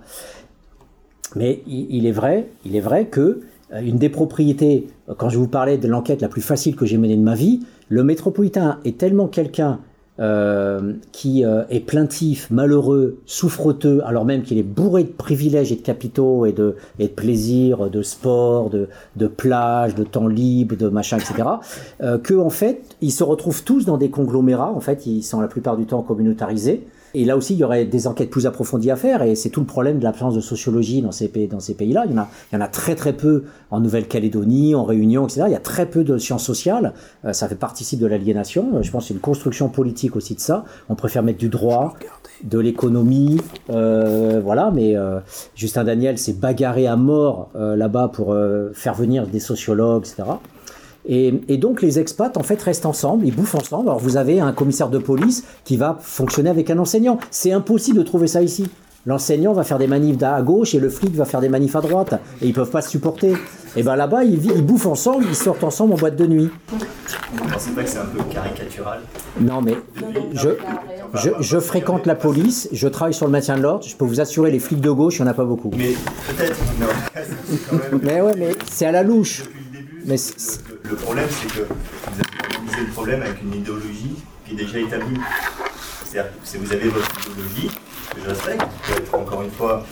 Mais il, est vrai, il est vrai que une des propriétés, euh, quand je vous parlais de l'enquête la plus facile que j'ai menée de ma vie, le métropolitain est tellement quelqu'un euh, qui euh, est plaintif, malheureux, souffreteux, alors même qu'il est bourré de privilèges et de capitaux et de, de plaisirs, de sport, de, de plage, de temps libre, de machin, etc., euh, que en fait, ils se retrouvent tous dans des conglomérats. En fait, ils sont la plupart du temps communautarisés. Et là aussi, il y aurait des enquêtes plus approfondies à faire, et c'est tout le problème de l'absence de sociologie dans ces pays, dans ces pays-là. Il y en a, il y en a très très peu en Nouvelle-Calédonie, en Réunion, etc. Il y a très peu de sciences sociales. Euh, ça fait participe de l'aliénation. Euh, Je pense que c'est une construction politique aussi de ça. On préfère mettre du droit, de l'économie, euh, voilà. Mais euh, Justin Daniel s'est bagarré à mort là-bas pour faire venir des sociologues, etc. Et, et donc les expats en fait restent ensemble, ils bouffent ensemble. Alors vous avez un commissaire de police qui va fonctionner avec un enseignant. C'est impossible de trouver ça ici. L'enseignant va faire des manifs à gauche et le flic va faire des manifs à droite. Et ils peuvent pas se supporter. Et ben là-bas, ils, ils bouffent ensemble, ils sortent ensemble en boîte de nuit. Vous pensez pas que c'est un peu caricatural Non mais je, je, je fréquente la police, je travaille sur le maintien de l'ordre. Je peux vous assurer, les flics de gauche, il n'y en a pas beaucoup. Mais peut-être, quand même. Mais ouais, mais c'est à la louche. Le Mais problème, c'est que vous avez utilisé le problème avec une idéologie qui est déjà établie. C'est-à-dire que si vous avez votre idéologie, que je respecte, qui peut être encore une fois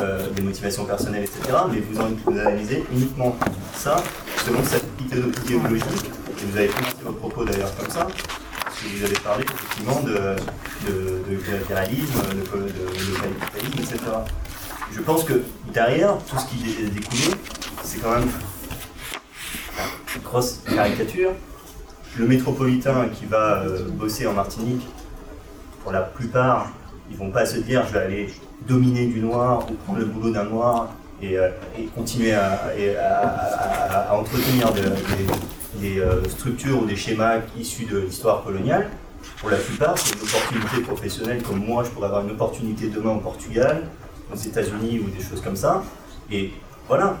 euh, des motivations personnelles, etc., mais vous, en, vous analysez uniquement ça selon cette idéo- idéologie. Et vous avez commencé votre propos d'ailleurs comme ça, parce que vous avez parlé effectivement de, de, de localisme, etc. Je pense que derrière, tout ce qui est découlé, c'est quand même grosse caricature. Le métropolitain qui va euh, bosser en Martinique, pour la plupart, ils vont pas se dire je vais aller dominer du noir ou prendre le boulot d'un noir et, euh, continuer à, et à- à- à entretenir de- des, des, euh, structures ou des schémas issus de l'histoire coloniale. Pour la plupart, c'est une opportunité professionnelle comme moi, je pourrais avoir une opportunité demain au Portugal, aux États-Unis ou des choses comme ça. Et voilà,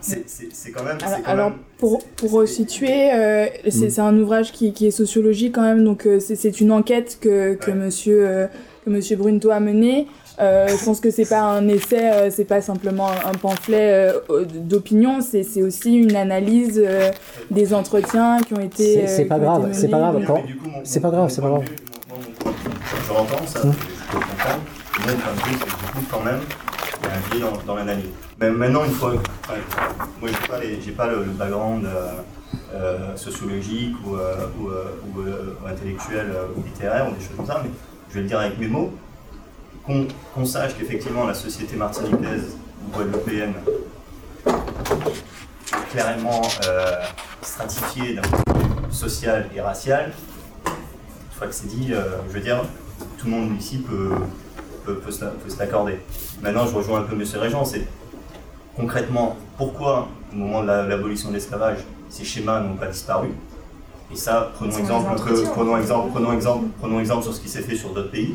c'est quand même. Alors, quand alors, même- pour, pour resituer, euh, c'est c'est un ouvrage qui, qui est sociologique quand même, donc euh, c'est c'est une enquête que, que, Ouais. monsieur, euh, que monsieur Brunto a menée. Euh, je pense que c'est pas un essai, euh, c'est pas simplement un pamphlet euh, d'opinion, c'est c'est aussi une analyse euh, des entretiens qui ont été. C'est- euh, pas grave, c'est pas grave. C'est pas grave, mon c'est pas grave. Je l'entends, ça, je peux comprendre. Mais mon point de vue, c'est que du coup, quand même, il y a un biais dans, dans l'analyse. Mais maintenant, une fois. moi, les- j'ai pas le, background euh, euh, sociologique ou, euh, intellectuel ou littéraire ou des choses comme ça, mais je vais le dire avec mes mots. Qu'on sache qu'effectivement, la société martiniquaise ou guadeloupéenne est clairement euh, stratifiée d'un point de vue social et racial, une fois que c'est dit, je veux dire, tout le monde ici peut, peut, peut l'accorder. Maintenant, je rejoins un peu M. Régent, c'est concrètement pourquoi, au moment de la- l'abolition de l'esclavage, ces schémas n'ont pas disparu? Et ça, prenons exemple, que- prenons exemple, prenons exemple, prenons exemple sur ce qui s'est fait sur d'autres pays.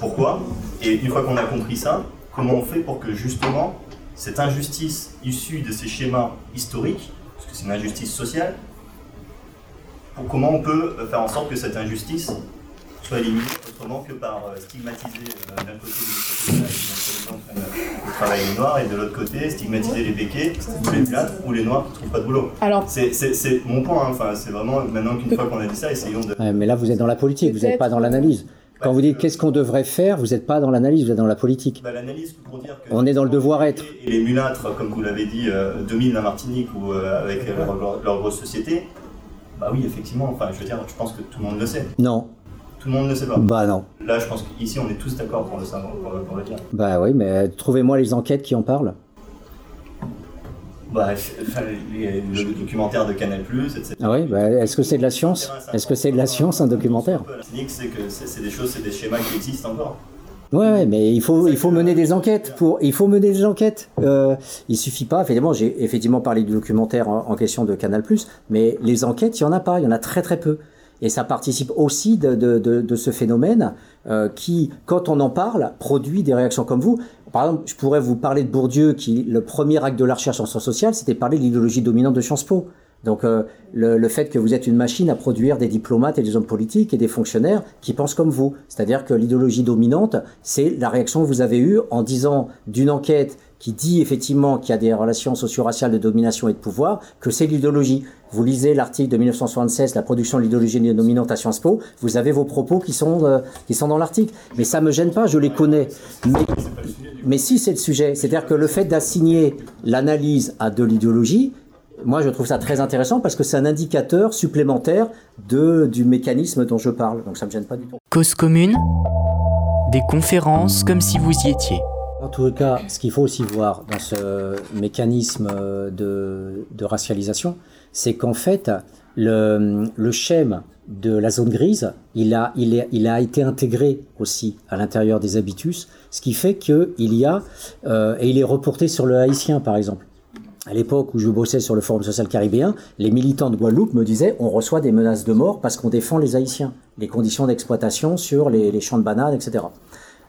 Pourquoi? Et une fois qu'on a compris ça, comment on fait pour que justement cette injustice issue de ces schémas historiques, parce que c'est une injustice sociale, pour comment on peut euh, faire en sorte que cette injustice soit éliminée autrement que par euh, stigmatiser euh, d'un côté les le travail des noirs et de l'autre côté stigmatiser les béquets ou les plates ou les noirs qui ne trouvent pas de boulot. Alors, C'est c'est mon point, hein. enfin, c'est vraiment maintenant qu'une fois qu'on a dit ça, essayons de. Ouais, mais là, vous êtes dans la politique, vous n'êtes pas dans l'analyse. Quand vous dites qu'est-ce qu'on devrait faire, vous n'êtes pas dans l'analyse, vous êtes dans la politique. Bah, l'analyse pour dire que On est dans le devoir-être. Et les mulâtres, comme vous l'avez dit, euh, dominent la Martinique ou euh, avec euh, leur, leur- leur grosse société. Bah oui, effectivement. Enfin, je veux dire, je pense que tout le monde le sait. Non, Tout le monde ne sait pas. bah non. Là, je pense qu'ici, on est tous d'accord pour le savoir, pour, le- pour le dire. Bah oui, mais euh, trouvez-moi les enquêtes qui en parlent. Bah, les- le documentaire de Canal+, etc. Ah oui, bah, est-ce que c'est de la science? Est-ce que c'est de la science, un documentaire? C'est que c'est des choses, c'est des schémas qui existent encore. Ouais, ouais, mais il faut, il faut mener des enquêtes. Pour, il faut mener des enquêtes. Euh, il suffit pas. Effectivement, j'ai effectivement parlé du documentaire en, en question de Canal+, mais les enquêtes, il y en a pas. Il y en a très très peu. Et ça participe aussi de, de, de, de ce phénomène euh, qui, quand on en parle, produit des réactions comme vous. Par exemple, je pourrais vous parler de Bourdieu, qui le premier acte de la recherche en sciences sociales, c'était parler de l'idéologie dominante de Sciences Po. Donc euh, le, le fait que vous êtes une machine à produire des diplomates et des hommes politiques et des fonctionnaires qui pensent comme vous. C'est-à-dire que l'idéologie dominante, c'est la réaction que vous avez eue en disant d'une enquête qui dit effectivement qu'il y a des relations socio-raciales de domination et de pouvoir, que c'est l'idéologie. Vous lisez l'article de 1976, la production de l'idéologie dominante à Sciences Po, vous avez vos propos qui sont, euh, qui sont dans l'article. Mais ça me gêne pas, je les connais. Mais, si c'est le sujet, c'est-à-dire que le fait d'assigner l'analyse à de l'idéologie, moi, je trouve ça très intéressant parce que c'est un indicateur supplémentaire de, du mécanisme dont je parle. Donc ça me gêne pas du tout. Cause commune, des conférences comme si vous y étiez. En tout cas, ce qu'il faut aussi voir dans ce mécanisme de, de racialisation, c'est qu'en fait, le, le schème de la zone grise, il a, été intégré aussi à l'intérieur des habitus, ce qui fait qu'il y a, euh, et il est reporté sur le haïtien par exemple. À l'époque où je bossais sur le Forum social caribéen, les militants de Guadeloupe me disaient on reçoit des menaces de mort parce qu'on défend les Haïtiens, les conditions d'exploitation sur les champs de bananes, etc.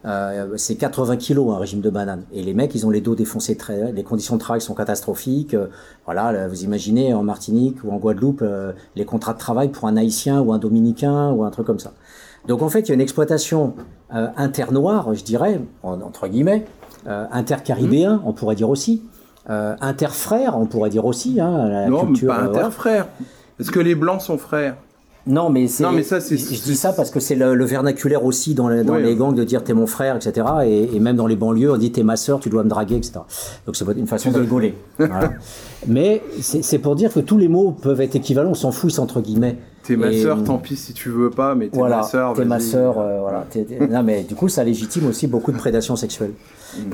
Euh, c'est 80 kilos un régime de bananes. Et les mecs, ils ont les dos défoncés, très, les conditions de travail sont catastrophiques. Euh, voilà, là, vous imaginez en Martinique ou en Guadeloupe euh, les contrats de travail pour un Haïtien ou un Dominicain ou un truc comme ça. Donc en fait, il y a une exploitation euh, internoire, je dirais, en- entre guillemets, euh, intercaribéen, on pourrait dire aussi, euh, interfrère, on pourrait dire aussi. Hein, la non, mais culture, pas euh, voilà. interfrère. Est-ce que les blancs sont frères? Non, mais c'est. Non, mais ça, c'est- Je, dis ça parce que c'est le, le vernaculaire aussi dans, les- dans Oui. les gangs de dire t'es mon frère, etc. Et, et même dans les banlieues, on dit t'es ma sœur, tu dois me draguer, etc. Donc c'est une façon de rigoler. Voilà. Mais c'est pour dire que tous les mots peuvent être équivalents, on s'en fout, c'est entre guillemets. T'es ma Et, sœur, tant pis si tu veux pas, mais t'es voilà, ma sœur. t'es ma sœur, euh, voilà. Non, mais du coup, ça légitime aussi beaucoup de prédation sexuelle.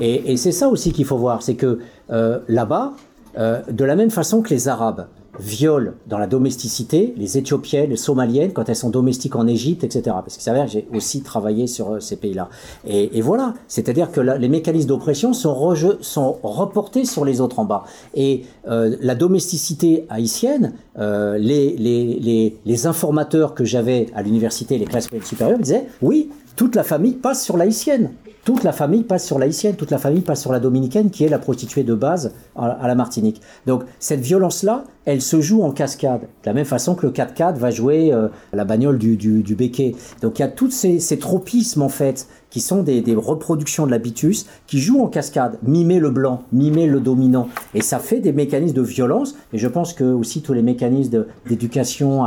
Et, et c'est ça aussi qu'il faut voir, c'est que euh, là-bas, euh, de la même façon que les Arabes violent dans la domesticité les Éthiopiennes, les Somaliennes quand elles sont domestiques en Égypte, etc. Parce que j'ai aussi travaillé sur euh, ces pays-là. Et, voilà, c'est-à-dire que les mécanismes d'oppression sont, sont reportés sur les autres en bas. Et euh, la domesticité haïtienne, euh, les, les, les, les informateurs que j'avais à l'université, les classes supérieures, disaient oui, toute la famille passe sur l'haïtienne. Toute la famille passe sur l'haïtienne, toute la famille passe sur la dominicaine, qui est la prostituée de base à, la Martinique. Donc cette violence-là, elle se joue en cascade, de la même façon que le 4x4 va jouer euh, la bagnole du, du, du béquet. Donc il y a tous ces, ces tropismes en fait, qui sont des, reproductions de l'habitus, qui jouent en cascade, mimer le blanc, mimer le dominant. Et ça fait des mécanismes de violence, et je pense que aussi tous les mécanismes d'éducation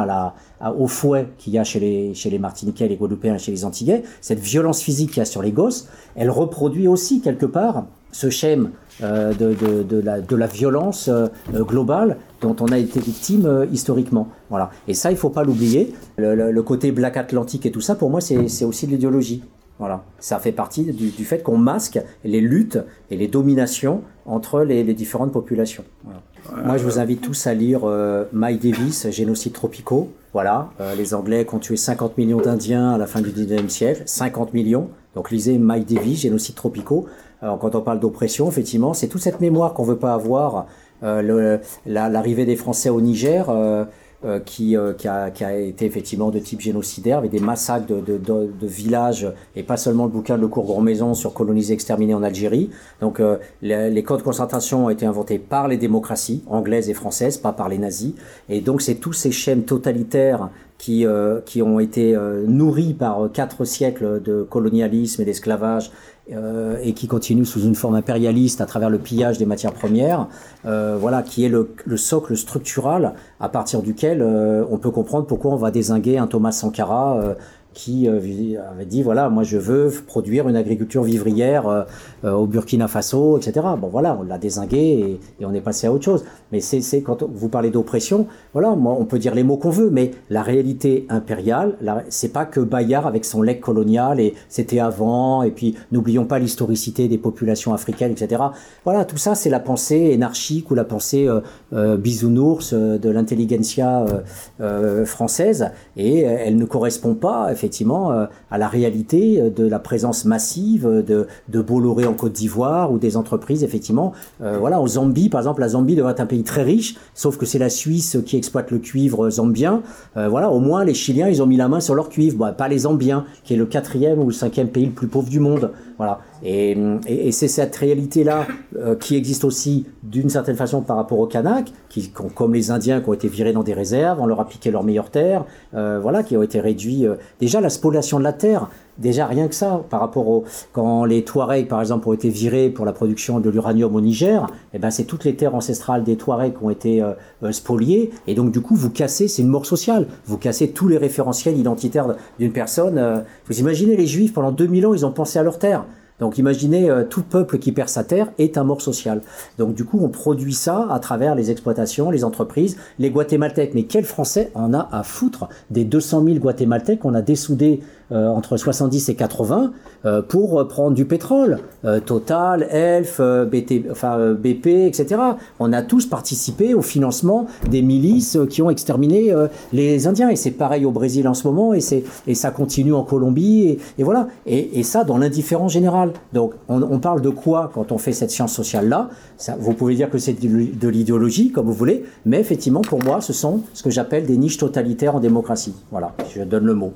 au fouet qu'il y a chez les, Martiniquais, les Guadeloupéens, chez les Antillais, cette violence physique qu'il y a sur les gosses, elle reproduit aussi quelque part ce schème euh, de, la, violence euh, euh, globale dont on a été victime historiquement. Voilà. Et ça, il faut pas l'oublier. Le, le- côté Black Atlantique et tout ça, pour moi, c'est aussi de l'idéologie. Voilà. Ça fait partie du, du fait qu'on masque les luttes et les dominations entre les, les différentes populations. Voilà. Moi, je vous invite tous à lire euh, Mike Davis, Génocides tropicaux. Voilà, euh, les Anglais qui ont tué 50 millions d'Indiens à la fin du 19e siècle, 50 millions. Donc lisez Mike Davis, Génocides tropicaux. Alors, quand on parle d'oppression, effectivement, c'est toute cette mémoire qu'on veut pas avoir. Euh, L'arrivée des Français au Niger, euh, euh, qui, euh, qui, a, qui, a, été effectivement de type génocidaire, avec des massacres de, de, de, de villages, et pas seulement le bouquin de Le Cours Maison sur colonisés exterminés en Algérie. Donc euh, les, les, camps de concentration ont été inventés par les démocraties, anglaises et françaises, pas par les nazis. Et donc c'est tous ces schèmes totalitaires qui, euh, qui ont été euh, nourris par quatre siècles de colonialisme et d'esclavage euh, et qui continuent sous une forme impérialiste à travers le pillage des matières premières, euh, voilà, qui est le, le, socle structural à partir duquel euh, on peut comprendre pourquoi on va désinguer un Thomas Sankara qui euh, avait dit voilà, moi je veux produire une agriculture vivrière euh, euh, au Burkina Faso, etc. Bon voilà, on l'a désingué et, on est passé à autre chose. Mais c'est quand vous parlez d'oppression, voilà, moi on peut dire les mots qu'on veut, mais la réalité impériale, c'est pas que Bayard avec son legs colonial et c'était avant, et puis n'oublions pas l'historicité des populations africaines, etc. Voilà, tout ça c'est la pensée énarchique ou la pensée bisounours de l'intelligentsia française et elle ne correspond pas effectivement euh, à la réalité euh, de la présence massive de, de Bolloré en Côte d'Ivoire ou des entreprises effectivement. Euh, voilà en Zambie par exemple la Zambie devrait être un pays très riche sauf que c'est la Suisse qui exploite le cuivre zambien. Euh, voilà au moins les Chiliens ils ont mis la main sur leur cuivre. Bon, pas les Zambiens qui est le quatrième ou le cinquième pays le plus pauvre du monde. Voilà et, c'est cette réalité là euh, qui existe aussi d'une certaine façon par rapport aux Kanaks qui comme les Indiens qui ont été virés dans des réserves on leur a piqué leurs meilleures terres euh, voilà qui ont été réduits déjà la spoliation de la terre, déjà rien que ça, par rapport au quand les Touaregs par exemple ont été virés pour la production de l'uranium au Niger, eh ben c'est toutes les terres ancestrales des Touaregs qui ont été euh, spoliées et donc du coup vous cassez, c'est une mort sociale, vous cassez tous les référentiels identitaires d'une personne. Euh, vous imaginez les Juifs pendant 2000 ans ils ont pensé à leur terre. Donc imaginez euh, tout peuple qui perd sa terre est un mort social. Donc du coup on produit ça à travers les exploitations, les entreprises, les Guatémaltèques. Mais quel Français en a à foutre des 200 000 Guatémaltèques qu'on a dessoudés entre 70 et 80 euh, pour prendre du pétrole. Euh, Total, Elf, BT, enfin, BP, etc. On a tous participé au financement des milices qui ont exterminé les Indiens. Et c'est pareil au Brésil en ce moment, et, et ça continue en Colombie, et, et voilà. Et, et, ça dans l'indifférence générale. Donc on, on, parle de quoi quand on fait cette science sociale-là? Vous pouvez dire que c'est de l'idéologie, comme vous voulez, mais effectivement, pour moi, ce sont ce que j'appelle des niches totalitaires en démocratie. Voilà, je donne le mot.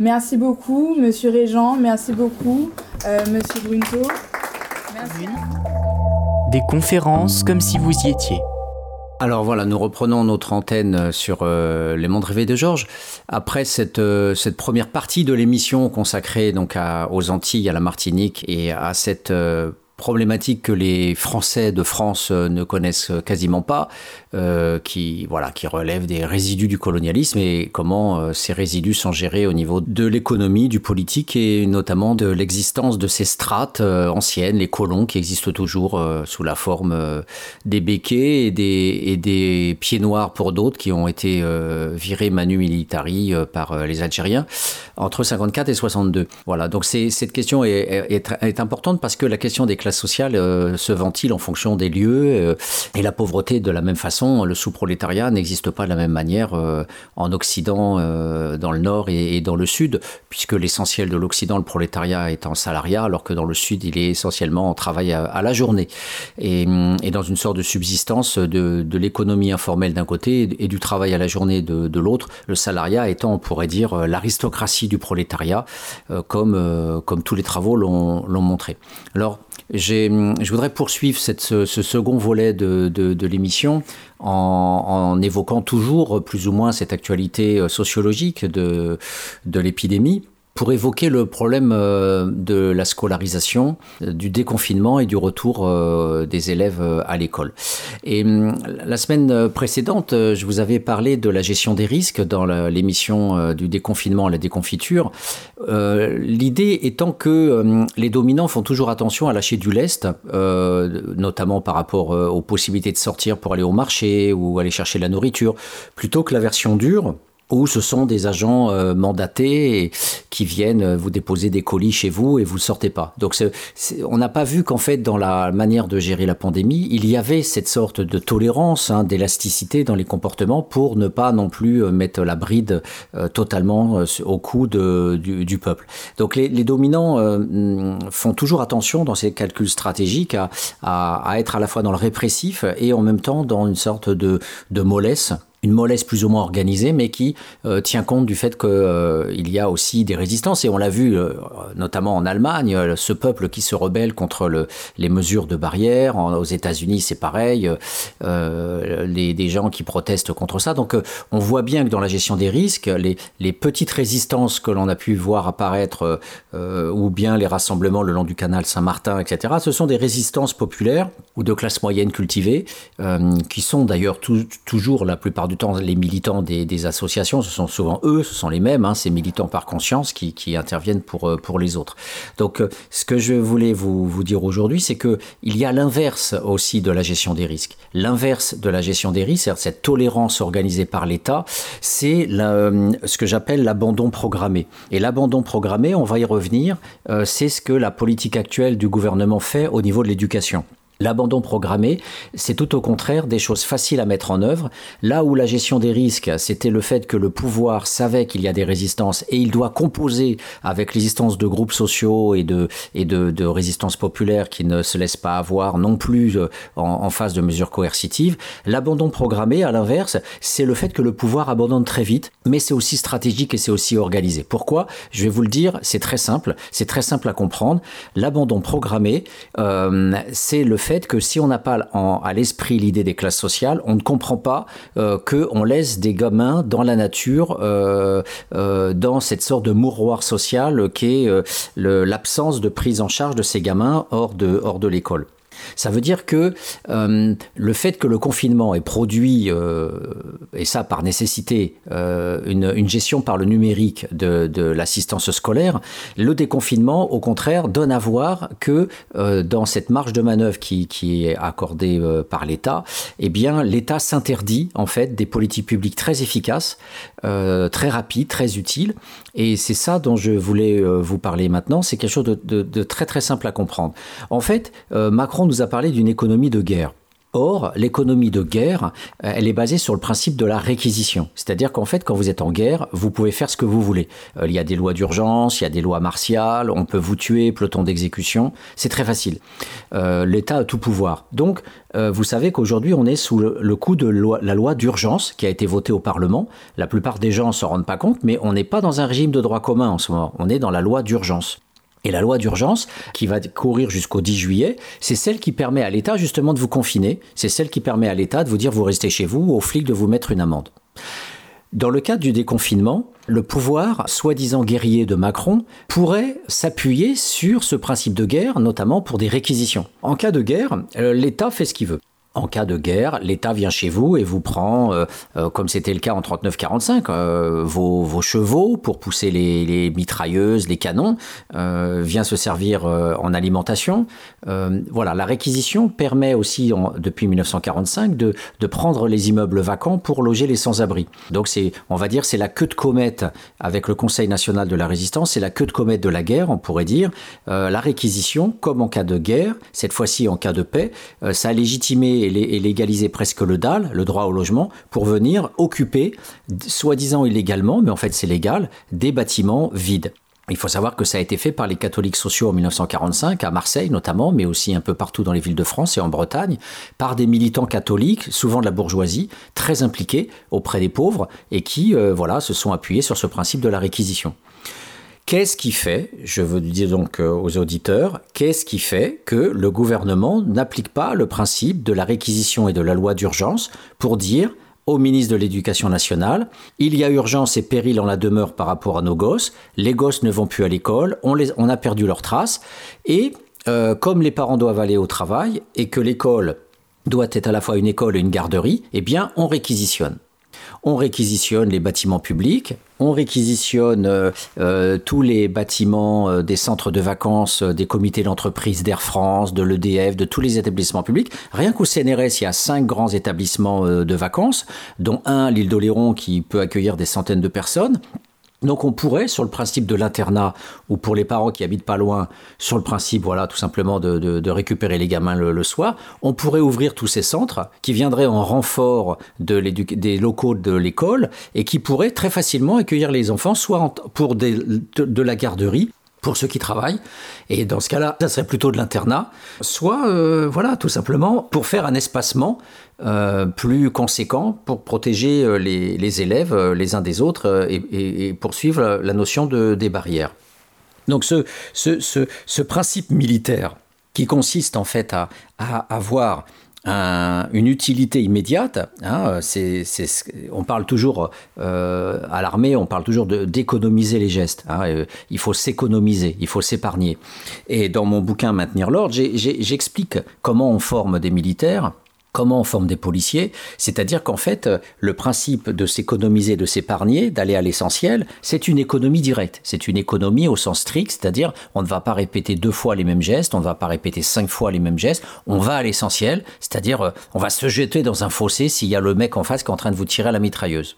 Merci beaucoup, Monsieur Régent. Merci beaucoup, euh, Monsieur Brunto. Merci. Des conférences comme si vous y étiez. Alors voilà, nous reprenons notre antenne sur euh, les mondes rêvés de Georges. Après cette, euh, cette première partie de l'émission consacrée donc à, aux Antilles, à la Martinique et à cette euh, problématique que les Français de France ne connaissent quasiment pas, euh, qui voilà, qui relève des résidus du colonialisme et comment euh, ces résidus sont gérés au niveau de l'économie, du politique et notamment de l'existence de ces strates euh, anciennes, les colons qui existent toujours sous la forme des béquets et des, pieds noirs pour d'autres qui ont été virés manu militari par les Algériens entre 54 et 62. Voilà, donc cette question est, est, est, importante parce que la question des classes sociales se ventile en fonction des lieux et la pauvreté de la même façon le sous-prolétariat n'existe pas de la même manière euh, en Occident, euh, dans le Nord et, dans le Sud, puisque l'essentiel de l'Occident, le prolétariat, est en salariat, alors que dans le Sud, il est essentiellement en travail à, la journée. Et, dans une sorte de subsistance de, l'économie informelle d'un côté et du travail à la journée de, l'autre, le salariat étant, on pourrait dire, l'aristocratie du prolétariat, euh, comme, euh, tous les travaux l'ont montré. Alors, je voudrais poursuivre ce, second volet de l'émission en, évoquant toujours plus ou moins cette actualité sociologique de, de l'épidémie pour évoquer le problème euh, de la scolarisation, du déconfinement et du retour euh, des élèves euh, à l'école. Et la semaine précédente, je vous avais parlé de la gestion des risques dans l'émission du déconfinement à la déconfiture. L'idée étant que les dominants font toujours attention à lâcher du lest, notamment par rapport aux possibilités de sortir pour aller au marché ou aller chercher la nourriture, plutôt que la version dure où ce sont des agents euh, mandatés qui viennent vous déposer des colis chez vous et vous ne sortez pas. Donc c est, on n'a pas vu qu'en fait dans la manière de gérer la pandémie, il y avait cette sorte de tolérance, hein, d'élasticité dans les comportements pour ne pas non plus mettre la bride euh, totalement euh, au cou de, du, du, peuple. Donc les, les dominants euh, font toujours attention dans ces calculs stratégiques à, à, à, être à la fois dans le répressif et en même temps dans une sorte de, de mollesse une mollesse plus ou moins organisée, mais qui euh, tient compte du fait qu'il euh, y a aussi des résistances. Et on l'a vu euh, notamment en Allemagne, ce peuple qui se rebelle contre le, les mesures de barrière. aux États-Unis, c'est pareil. Les, des gens qui protestent contre ça. Donc on voit bien que dans la gestion des risques, les, les petites résistances que l'on a pu voir apparaître, ou bien les rassemblements le long du canal Saint-Martin, etc., ce sont des résistances populaires ou de classe moyenne cultivée, qui sont d'ailleurs toujours la plupart du temps, les militants des, associations, ce sont souvent eux, ce sont les mêmes, hein, ces militants par conscience qui, interviennent pour, euh, pour les autres. Donc, euh, ce que je voulais vous, vous dire aujourd'hui, c'est que il y a l'inverse aussi de la gestion des risques. L'inverse de la gestion des risques, c'est cette tolérance organisée par l'État, c'est euh, ce que j'appelle l'abandon programmé. Et l'abandon programmé, on va y revenir, c'est ce que la politique actuelle du gouvernement fait au niveau de l'éducation. L'abandon programmé, c'est tout au contraire des choses faciles à mettre en œuvre. Là où la gestion des risques, c'était le fait que le pouvoir savait qu'il y a des résistances et il doit composer avec l'existence de groupes sociaux et de, résistances populaires qui ne se laissent pas avoir non plus euh, en, en face de mesures coercitives. L'abandon programmé, à l'inverse, c'est le fait que le pouvoir abandonne très vite, mais c'est aussi stratégique et c'est aussi organisé. Pourquoi? Je vais vous le dire, c'est très simple, c'est très simple à comprendre. L'abandon programmé, euh, c'est le fait que si on n'a pas à l'esprit l'idée des classes sociales, on ne comprend pas euh, qu'on laisse des gamins dans la nature, euh, euh, dans cette sorte de mouroir social qui est l'absence de prise en charge de ces gamins hors de l'école. Ça veut dire que euh, le fait que le confinement ait produit, euh, et ça par nécessité, euh, une, gestion par le numérique de, l'assistance scolaire, le déconfinement, au contraire, donne à voir que dans cette marge de manœuvre qui, est accordée par l'État, eh bien, l'État s'interdit en fait des politiques publiques très efficaces, très rapides, très utiles, et c'est ça dont je voulais vous parler maintenant. C'est quelque chose de, de, très très simple à comprendre. En fait, Macron nous a parlé d'une économie de guerre. Or, l'économie de guerre, euh, elle est basée sur le principe de la réquisition. C'est-à-dire qu'en fait, quand vous êtes en guerre, vous pouvez faire ce que vous voulez. Euh, il y a des lois d'urgence, il y a des lois martiales, on peut vous tuer, peloton d'exécution. C'est très facile. Euh, L'État a tout pouvoir. Donc, vous savez qu'aujourd'hui, on est sous le, coup de la loi d'urgence qui a été votée au Parlement. La plupart des gens ne s'en rendent pas compte, mais on n'est pas dans un régime de droit commun en ce moment. On est dans la loi d'urgence. Et la loi d'urgence, qui va courir jusqu'au 10 juillet, c'est celle qui permet à l'État justement de vous confiner, c'est celle qui permet à l'État de vous dire vous restez chez vous, aux flics de vous mettre une amende. Dans le cadre du déconfinement, le pouvoir, soi-disant guerrier de Macron, pourrait s'appuyer sur ce principe de guerre, notamment pour des réquisitions. En cas de guerre, euh, l'État fait ce qu'il veut en cas de guerre, l'État vient chez vous et vous prend, euh, euh, comme c'était le cas en 39-45, euh, vos, vos, chevaux pour pousser les, mitrailleuses, les canons, vient se servir en alimentation. voilà, la réquisition permet aussi, depuis 1945, de, de, prendre les immeubles vacants pour loger les sans-abri. Donc c'est, on va dire, c'est la queue de comète avec le Conseil national de la résistance, c'est la queue de comète de la guerre, on pourrait dire. la réquisition, comme en cas de guerre, cette fois-ci en cas de paix, ça a légitimé et légaliser presque le DAL, le droit au logement, pour venir occuper, soi-disant illégalement, mais en fait c'est légal, des bâtiments vides. Il faut savoir que ça a été fait par les catholiques sociaux en 1945, à Marseille notamment, mais aussi un peu partout dans les villes de France et en Bretagne, par des militants catholiques, souvent de la bourgeoisie, très impliqués auprès des pauvres, et qui euh, voilà, se sont appuyés sur ce principe de la réquisition. Qu'est-ce qui fait, je veux dire donc euh, aux auditeurs, qu'est-ce qui fait que le gouvernement n'applique pas le principe de la réquisition et de la loi d'urgence pour dire au ministre de l'Éducation nationale, il y a urgence et péril en la demeure par rapport à nos gosses, les gosses ne vont plus à l'école, on, on a perdu leurs traces, et euh, comme les parents doivent aller au travail et que l'école doit être à la fois une école et une garderie, eh bien on réquisitionne on réquisitionne les bâtiments publics, on réquisitionne euh, euh, tous les bâtiments euh, des centres de vacances, des comités d'entreprise d'Air France, de l'EDF, de tous les établissements publics. Rien qu'au CNRS, il y a cinq grands établissements de vacances, dont un, l'île d'Oléron, qui peut accueillir des centaines de personnes. Donc on pourrait, sur le principe de l'internat, ou pour les parents qui habitent pas loin, sur le principe, voilà, tout simplement de, récupérer les gamins le, soir, on pourrait ouvrir tous ces centres qui viendraient en renfort de des locaux de l'école et qui pourraient très facilement accueillir les enfants, soit pour de, la garderie, pour ceux qui travaillent. Et dans ce cas-là, ça serait plutôt de l'internat, soit, euh, voilà, tout simplement pour faire un espacement euh, plus conséquent pour protéger euh, les, élèves les uns des autres et, poursuivre la notion de, des barrières. Donc ce, ce, ce, principe militaire qui consiste en fait à, à avoir une utilité immédiate. Hein, on parle toujours euh, à l'armée, on parle toujours d'économiser les gestes. Hein, euh, il faut s'économiser, il faut s'épargner. Et dans mon bouquin Maintenir l'ordre, j'explique comment on forme des militaires comment on forme des policiers, c'est-à-dire qu'en fait, le principe de s'économiser, de s'épargner, d'aller à l'essentiel, c'est une économie directe. C'est une économie au sens strict, c'est-à-dire on ne va pas répéter deux fois les mêmes gestes, on ne va pas répéter cinq fois les mêmes gestes, on va à l'essentiel, c'est-à-dire euh, on va se jeter dans un fossé s'il y a le mec en face qui est en train de vous tirer à la mitrailleuse.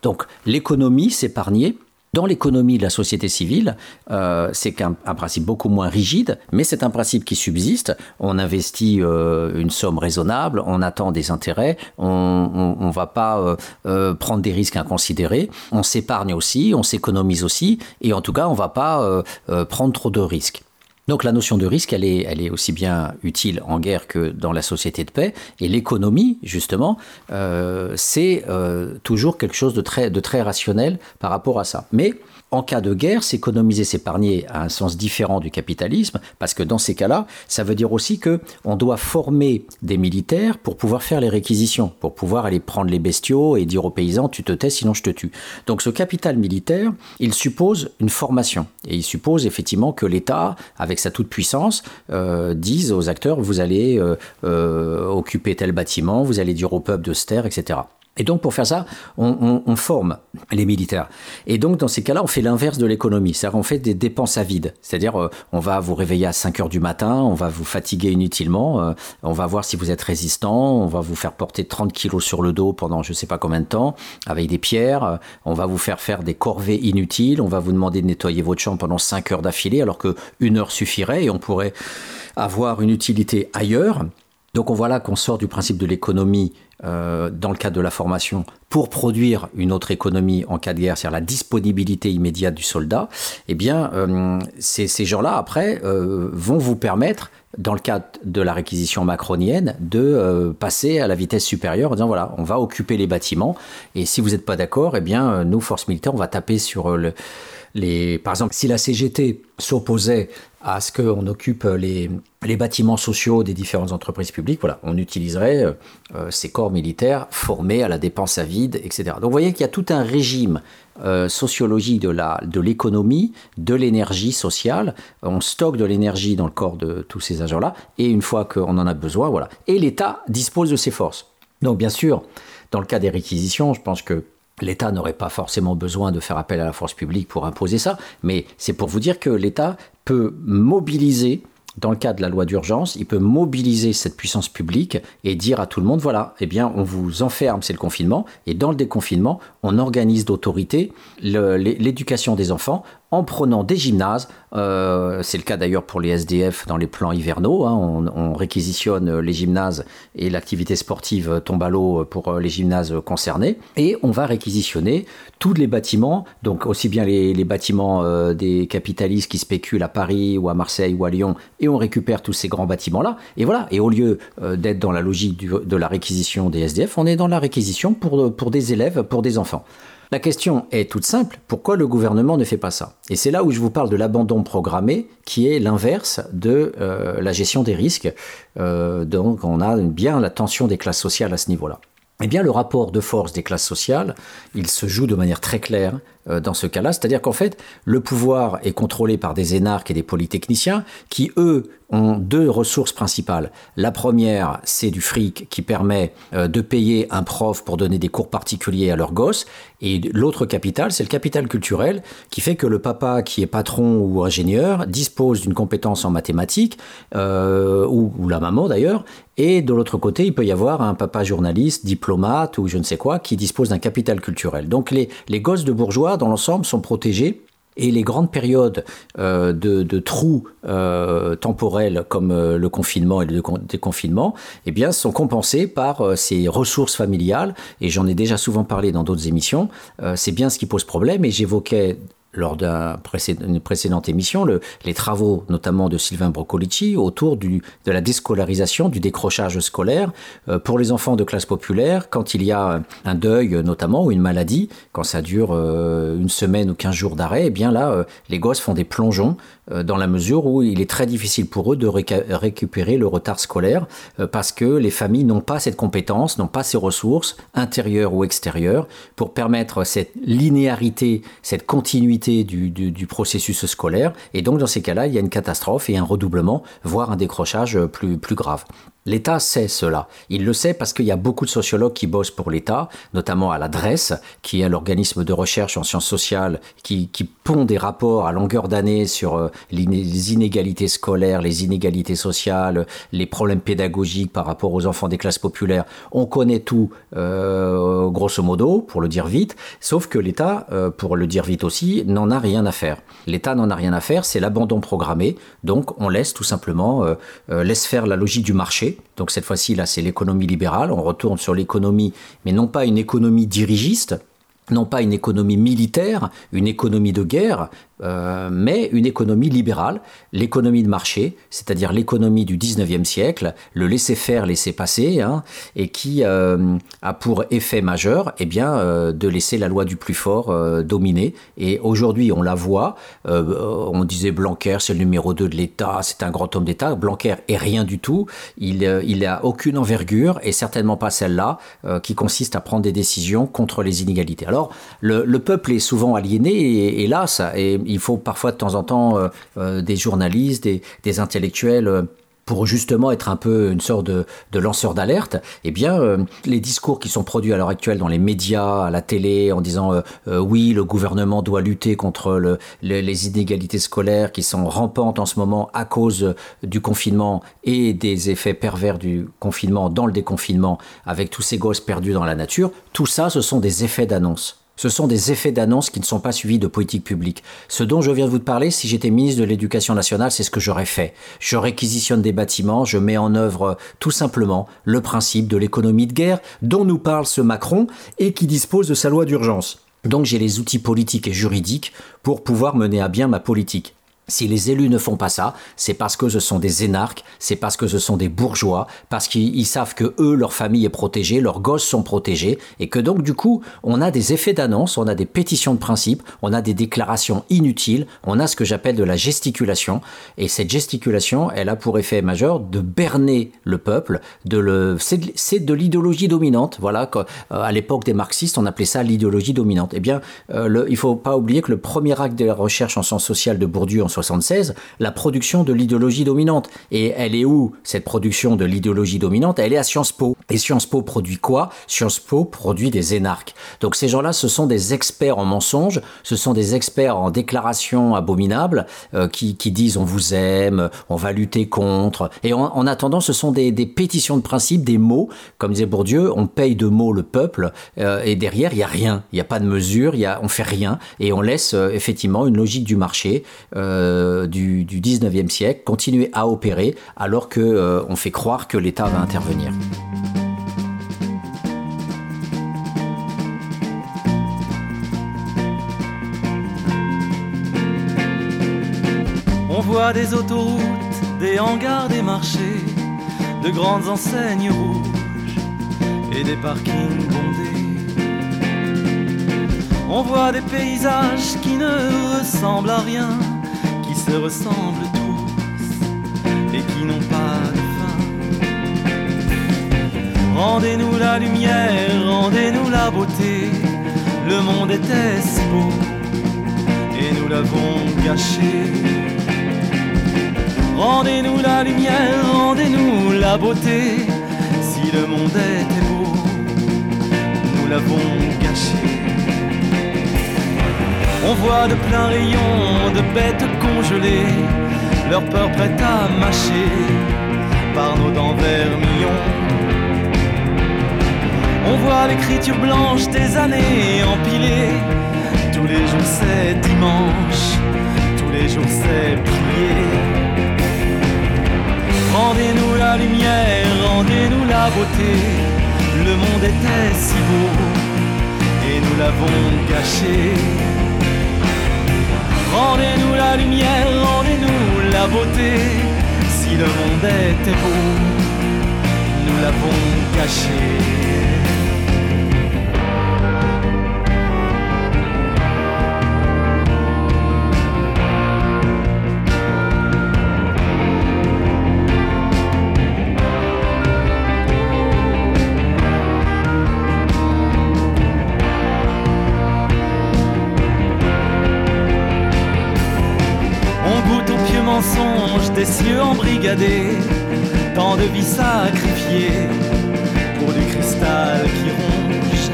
Donc l'économie, s'épargner, dans l'économie de la société civile, euh, c'est un, principe beaucoup moins rigide, mais c'est un principe qui subsiste. On investit euh, une somme raisonnable, on attend des intérêts, on ne va pas euh, prendre des risques inconsidérés, on s'épargne aussi, on s'économise aussi, et en tout cas, on ne va pas prendre trop de risques. Donc la notion de risque, elle est, elle est aussi bien utile en guerre que dans la société de paix. Et l'économie, justement, euh, c'est euh, toujours quelque chose de très, de très rationnel par rapport à ça. Mais en cas de guerre, s'économiser, s'épargner a un sens différent du capitalisme, parce que dans ces cas-là, ça veut dire aussi que on doit former des militaires pour pouvoir faire les réquisitions, pour pouvoir aller prendre les bestiaux et dire aux paysans tu te tais sinon je te tue. Donc ce capital militaire, il suppose une formation et il suppose effectivement que l'État, avec sa toute puissance, euh, dise aux acteurs vous allez euh, euh, occuper tel bâtiment, vous allez dire au peuple de se etc. Et donc pour faire ça, on, forme les militaires. Et donc dans ces cas-là, on fait l'inverse de l'économie, c'est-à-dire on fait des dépenses à vide. C'est-à-dire euh, on va vous réveiller à 5 heures du matin, on va vous fatiguer inutilement, euh, on va voir si vous êtes résistant, on va vous faire porter 30 kilos sur le dos pendant je ne sais pas combien de temps, avec des pierres, euh, on va vous faire faire des corvées inutiles, on va vous demander de nettoyer votre chambre pendant 5 heures d'affilée alors que une heure suffirait et on pourrait avoir une utilité ailleurs. Donc on voit là qu'on sort du principe de l'économie euh, dans le cadre de la formation pour produire une autre économie en cas de guerre, c'est-à-dire la disponibilité immédiate du soldat. Eh bien, euh, ces, gens-là, après, euh, vont vous permettre, dans le cadre de la réquisition macronienne, de passer à la vitesse supérieure en disant, voilà, on va occuper les bâtiments, et si vous n'êtes pas d'accord, eh bien, nous, forces militaires, on va taper sur le les, par exemple, si la CGT s'opposait à ce qu'on occupe les, bâtiments sociaux des différentes entreprises publiques, voilà, on utiliserait euh, euh, ces corps militaires formés à la dépense à vide, etc. Donc vous voyez qu'il y a tout un régime euh, la, de l'économie, de l'énergie sociale. On stocke de l'énergie dans le corps de tous ces agents-là, et une fois qu'on en a besoin, voilà. Et l'État dispose de ses forces. Donc bien sûr, dans le cas des réquisitions, je pense que L'État n'aurait pas forcément besoin de faire appel à la force publique pour imposer ça, mais c'est pour vous dire que l'État peut mobiliser dans le cadre de la loi d'urgence, il peut mobiliser cette puissance publique et dire à tout le monde, voilà, eh bien, on vous enferme, c'est le confinement, et dans le déconfinement, on organise d'autorité l'éducation des enfants en prenant des gymnases. Euh, c'est le cas d'ailleurs pour les SDF dans les plans hivernaux. Hein. on, réquisitionne les gymnases et l'activité sportive tombe à l'eau pour les gymnases concernés. Et on va réquisitionner tous les bâtiments, donc aussi bien les, bâtiments euh, des capitalistes qui spéculent à Paris ou à Marseille ou à Lyon, et on récupère tous ces grands bâtiments-là. Et voilà. Et au lieu euh, d'être dans la logique de la réquisition des SDF, on est dans la réquisition pour, pour des élèves, pour des enfants. La question est toute simple, pourquoi le gouvernement ne fait pas ça? Et c'est là où je vous parle de l'abandon programmé, qui est l'inverse de euh, la gestion des risques. Euh, donc on a bien la tension des classes sociales à ce niveau-là. Eh bien, le rapport de force des classes sociales, il se joue de manière très claire dans ce cas-là, c'est-à-dire qu'en fait, le pouvoir est contrôlé par des énarques et des polytechniciens qui, eux, ont deux ressources principales. La première, c'est du fric qui permet euh, de payer un prof pour donner des cours particuliers à leurs gosses. Et l'autre capital, c'est le capital culturel qui fait que le papa qui est patron ou ingénieur dispose d'une compétence en mathématiques, euh, ou, la maman d'ailleurs, et de l'autre côté, il peut y avoir un papa journaliste, diplomate ou je ne sais quoi, qui dispose d'un capital culturel. Donc les, les gosses de bourgeois, dans l'ensemble, sont protégés et les grandes périodes euh, de, trous euh, temporels comme euh, le confinement et le déconfinement eh bien, sont compensés par ces ressources familiales. Et j'en ai déjà souvent parlé dans d'autres émissions. c'est bien ce qui pose problème. Et j'évoquais lors d'une précédente émission le, les travaux notamment de Sylvain Broccolici autour de la déscolarisation, du décrochage scolaire euh, pour les enfants de classe populaire quand il y a un deuil notamment ou une maladie, quand ça dure euh, une semaine ou quinze jours d'arrêt, eh bien là euh, les gosses font des plongeons dans la mesure où il est très difficile pour eux de récupérer le retard scolaire parce que les familles n'ont pas cette compétence, n'ont pas ces ressources intérieures ou extérieures pour permettre cette linéarité, cette continuité du, processus scolaire. Et donc, dans ces cas-là, il y a une catastrophe et un redoublement, voire un décrochage plus, grave. L'État sait cela. Il le sait parce qu'il y a beaucoup de sociologues qui bossent pour l'État, notamment à l'adresse, qui est l'organisme de recherche en sciences sociales, qui, qui pond des rapports à longueur d'année sur euh, les inégalités scolaires, les inégalités sociales, les problèmes pédagogiques par rapport aux enfants des classes populaires. On connaît tout, euh, grosso modo, pour le dire vite, sauf que l'État, euh, pour le dire vite aussi, n'en a rien à faire. L'État n'en a rien à faire, c'est l'abandon programmé, donc on laisse tout simplement, laisse faire la logique du marché donc cette fois-ci, là, c'est l'économie libérale. On retourne sur l'économie, mais non pas une économie dirigiste, non pas une économie militaire, une économie de guerre, euh, mais une économie libérale, l'économie de marché, c'est-à-dire l'économie du 19e siècle, le laisser-faire, laisser-passer, hein, et qui euh, a pour effet majeur eh bien, euh, de laisser la loi du plus fort dominer. Et aujourd'hui, on la voit, on disait Blanquer, c'est le numéro 2 de l'État, c'est un grand homme d'État. Blanquer est rien du tout, il n'a aucune envergure, et certainement pas celle-là, qui consiste à prendre des décisions contre les inégalités. Alors, le, peuple est souvent aliéné, et, hélas, et il faut parfois de temps en temps euh, euh, des journalistes, des, intellectuels euh, pour justement être un peu une sorte de, lanceur d'alerte, eh bien, les discours qui sont produits à l'heure actuelle dans les médias, à la télé, en disant oui, le gouvernement doit lutter contre les inégalités scolaires qui sont rampantes en ce moment à cause du confinement et des effets pervers du confinement dans le déconfinement, avec tous ces gosses perdus dans la nature, tout ça, ce sont des effets d'annonce. Ce sont des effets d'annonce qui ne sont pas suivis de politique publique. Ce dont je viens de vous parler, si j'étais ministre de l'Éducation nationale, c'est ce que j'aurais fait. Je réquisitionne des bâtiments, je mets en œuvre tout simplement le principe de l'économie de guerre dont nous parle ce Macron et qui dispose de sa loi d'urgence. Donc j'ai les outils politiques et juridiques pour pouvoir mener à bien ma politique. Si les élus ne font pas ça, c'est parce que ce sont des énarques, c'est parce que ce sont des bourgeois, parce qu'ils savent que eux, leur famille est protégée, leurs gosses sont protégés, et que donc du coup, on a des effets d'annonce, on a des pétitions de principe, on a des déclarations inutiles, on a ce que j'appelle de la gesticulation, et cette gesticulation, elle a pour effet majeur de berner le peuple, c'est de, l'idéologie dominante. Voilà, euh, à l'époque des marxistes, on appelait ça l'idéologie dominante. Eh bien, euh, le, il faut pas oublier que le premier acte de la recherche en sciences sociales de Bourdieu en 76, la production de l'idéologie dominante. Et elle est où cette production de l'idéologie dominante? Elle est à Sciences Po. Et Sciences Po produit quoi? Sciences Po produit des énarques. Donc ces gens-là, ce sont des experts en mensonges, ce sont des experts en déclarations abominables euh, qui, disent on vous aime, on va lutter contre. Et en, attendant, ce sont des, pétitions de principe, des mots. Comme disait Bourdieu, on paye de mots le peuple euh, et derrière, il n'y a rien. Il n'y a pas de mesure, y a, on fait rien. Et on laisse euh, effectivement une logique du marché. Du, 19e siècle continuer à opérer alors qu'on euh, fait croire que l'État va intervenir. On voit des autoroutes, des hangars, des marchés, de grandes enseignes rouges et des parkings bondés. On voit des paysages qui ne ressemblent à rien se ressemblent tous et qui n'ont pas de fin. Rendez-nous la lumière, rendez-nous la beauté. Le monde était si beau et nous l'avons gâché. Rendez-nous la lumière, rendez-nous la beauté. Si le monde était beau, nous l'avons gâché. On voit de pleins rayons de bêtes congelées, leur peur prête à mâcher par nos dents vermillons. On voit l'écriture blanche des années empilées, tous les jours c'est dimanche, tous les jours c'est prier. Rendez-nous la lumière, rendez-nous la beauté, le monde était si beau et nous l'avons gâché. Rendez-nous la lumière, rendez-nous la beauté. Si le monde était beau, nous l'avons caché. Des cieux embrigadés, tant de vies sacrifiées pour du cristal qui ronge.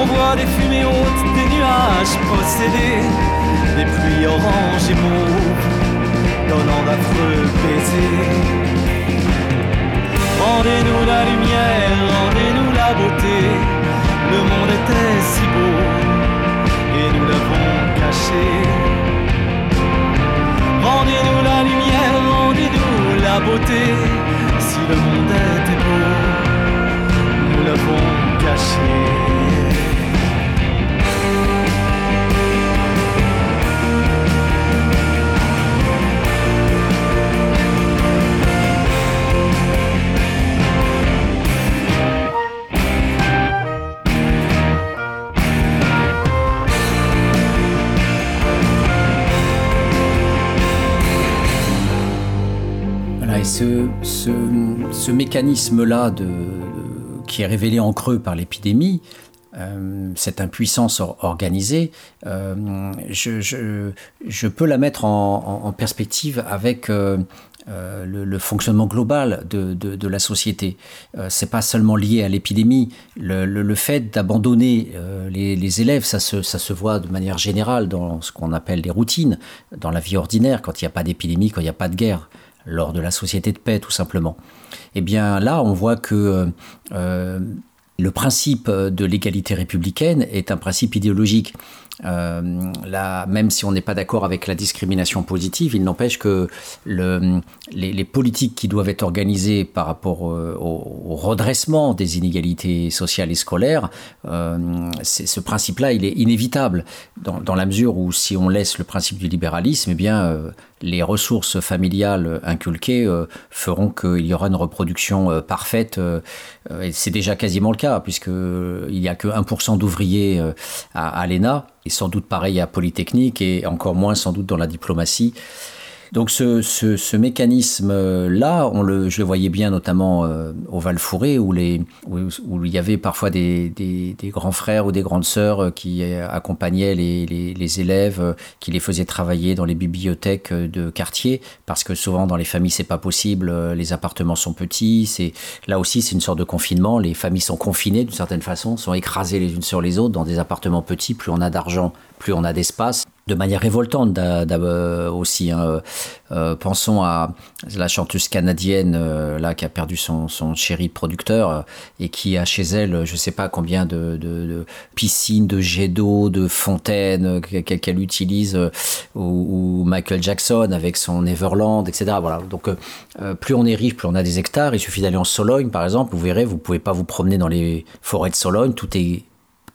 On voit des fumées hautes, des nuages possédés, des pluies oranges et mauves, donnant d'affreux baisers. Rendez-nous la lumière, rendez-nous la beauté, le monde était si beau et nous l'avons caché. Rendez-nous la lumière, rendez-nous la beauté. Si le monde était beau, nous l'avons caché. Ce, mécanisme-là qui est révélé en creux par l'épidémie, euh, cette impuissance organisée, euh, je, peux la mettre en, perspective avec euh, le, fonctionnement global de, la société. c'est pas seulement lié à l'épidémie. Le, fait d'abandonner les, élèves, ça se, ça se voit de manière générale dans ce qu'on appelle les routines, dans la vie ordinaire, quand il n'y a pas d'épidémie, quand il n'y a pas de guerre lors de la société de paix tout simplement. Eh bien là, on voit que euh, euh, le principe de l'égalité républicaine est un principe idéologique. Euh, même si on n'est pas d'accord avec la discrimination positive, il n'empêche que le, les, politiques qui doivent être organisées par rapport au, redressement des inégalités sociales et scolaires, ce principe-là, il est inévitable dans, la mesure où si on laisse le principe du libéralisme, eh bien, les ressources familiales inculquées euh, feront qu'il y aura une reproduction euh, parfaite. Euh, c'est déjà quasiment le cas, puisqu'il n'y a que 1% d'ouvriers à, à l'ENA, et sans doute pareil à Polytechnique, et encore moins sans doute dans la diplomatie. Donc ce, ce, mécanisme-là, on le, je le voyais bien notamment euh, au Val-Fouré, où, les, où, il y avait parfois des, des, grands frères ou des grandes sœurs euh, qui accompagnaient les, les, élèves, euh, qui les faisaient travailler dans les bibliothèques de quartier, parce que souvent dans les familles c'est pas possible, les appartements sont petits, c'est là aussi c'est une sorte de confinement, les familles sont confinées d'une certaine façon, sont écrasées les unes sur les autres dans des appartements petits, plus on a d'argent, plus on a d'espace de manière révoltante aussi. Hein. Euh, euh, pensons à la chanteuse canadienne euh, là qui a perdu son, son chéri producteur et qui a chez elle je sais pas combien de, piscines, de jets d'eau, de fontaines qu'elle utilise ou, Michael Jackson avec son Neverland, etc. Voilà. Donc plus on est riche, plus on a des hectares. Il suffit d'aller en Sologne par exemple. Vous verrez, vous pouvez pas vous promener dans les forêts de Sologne. Tout est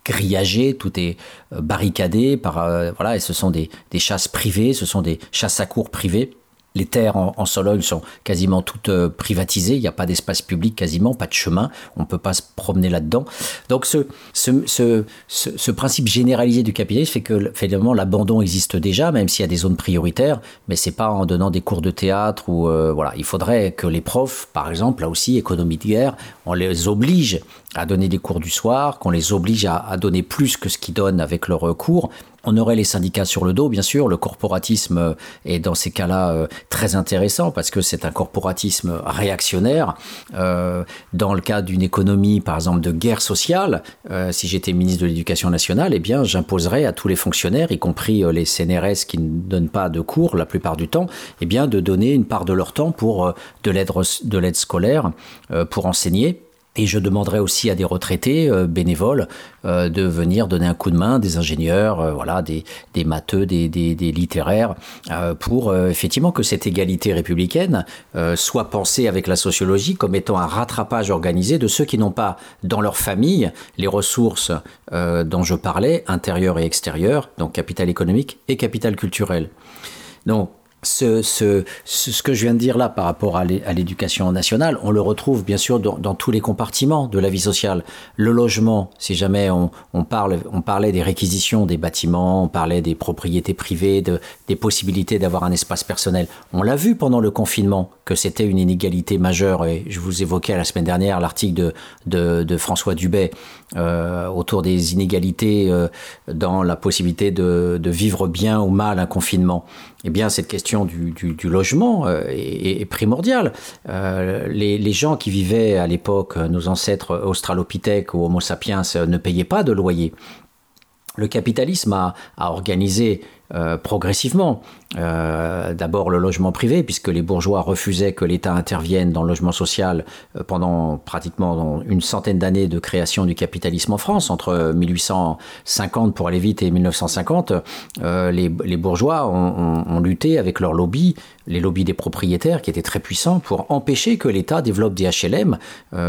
grillagé, tout est euh, barricadé par euh, voilà et ce sont des, des, chasses privées, ce sont des chasses à cours privées. Les terres en, Sologne sont quasiment toutes euh, privatisées, il n'y a pas d'espace public quasiment, pas de chemin, on ne peut pas se promener là-dedans. Donc ce, ce, ce, ce, principe généralisé du capitalisme fait que finalement l'abandon existe déjà, même s'il y a des zones prioritaires, mais c'est pas en donnant des cours de théâtre ou voilà. Il faudrait que les profs, par exemple, là aussi, économie de guerre, on les oblige à donner des cours du soir, qu'on les oblige à, donner plus que ce qu'ils donnent avec leurs cours. On aurait les syndicats sur le dos, bien sûr. Le corporatisme est dans ces cas-là euh, très intéressant parce que c'est un corporatisme réactionnaire. Euh, dans le cas d'une économie, par exemple, de guerre sociale, euh, si j'étais ministre de l'Éducation nationale, eh bien, j'imposerais à tous les fonctionnaires, y compris les CNRS qui ne donnent pas de cours la plupart du temps, eh bien, de donner une part de leur temps pour de l'aide scolaire pour enseigner Et je demanderai aussi à des retraités euh, bénévoles euh, de venir donner un coup de main, des ingénieurs, euh, voilà, des, des matheux, des, des, des littéraires, euh, pour euh, effectivement que cette égalité républicaine euh, soit pensée avec la sociologie comme étant un rattrapage organisé de ceux qui n'ont pas dans leur famille les ressources dont je parlais, intérieures et extérieures, donc capital économique et capital culturel. Donc ce, ce, ce, que je viens de dire là par rapport à l'é- à l'éducation nationale, on le retrouve bien sûr dans, tous les compartiments de la vie sociale. Le logement, si jamais on, on, parle, on parlait des réquisitions des bâtiments, on parlait des propriétés privées, de, des possibilités d'avoir un espace personnel. On l'a vu pendant le confinement que c'était une inégalité majeure. Et je vous évoquais la semaine dernière l'article de, de, de François Dubet euh, autour des inégalités euh, dans la possibilité de, vivre bien ou mal un confinement eh bien, cette question du, logement euh, est, primordiale. Les, gens qui vivaient à l'époque, nos ancêtres australopithèques ou Homo sapiens, ne payaient pas de loyer. Le capitalisme a organisé euh, progressivement. Euh, D'abord le logement privé, puisque les bourgeois refusaient que l'État intervienne dans le logement social euh, pendant pratiquement une centaine d'années de création du capitalisme en France, entre 1850 pour aller vite et 1950. Euh, les, les, bourgeois ont, ont, lutté avec leurs lobbies, les lobbies des propriétaires qui étaient très puissants, pour empêcher que l'État développe des HLM,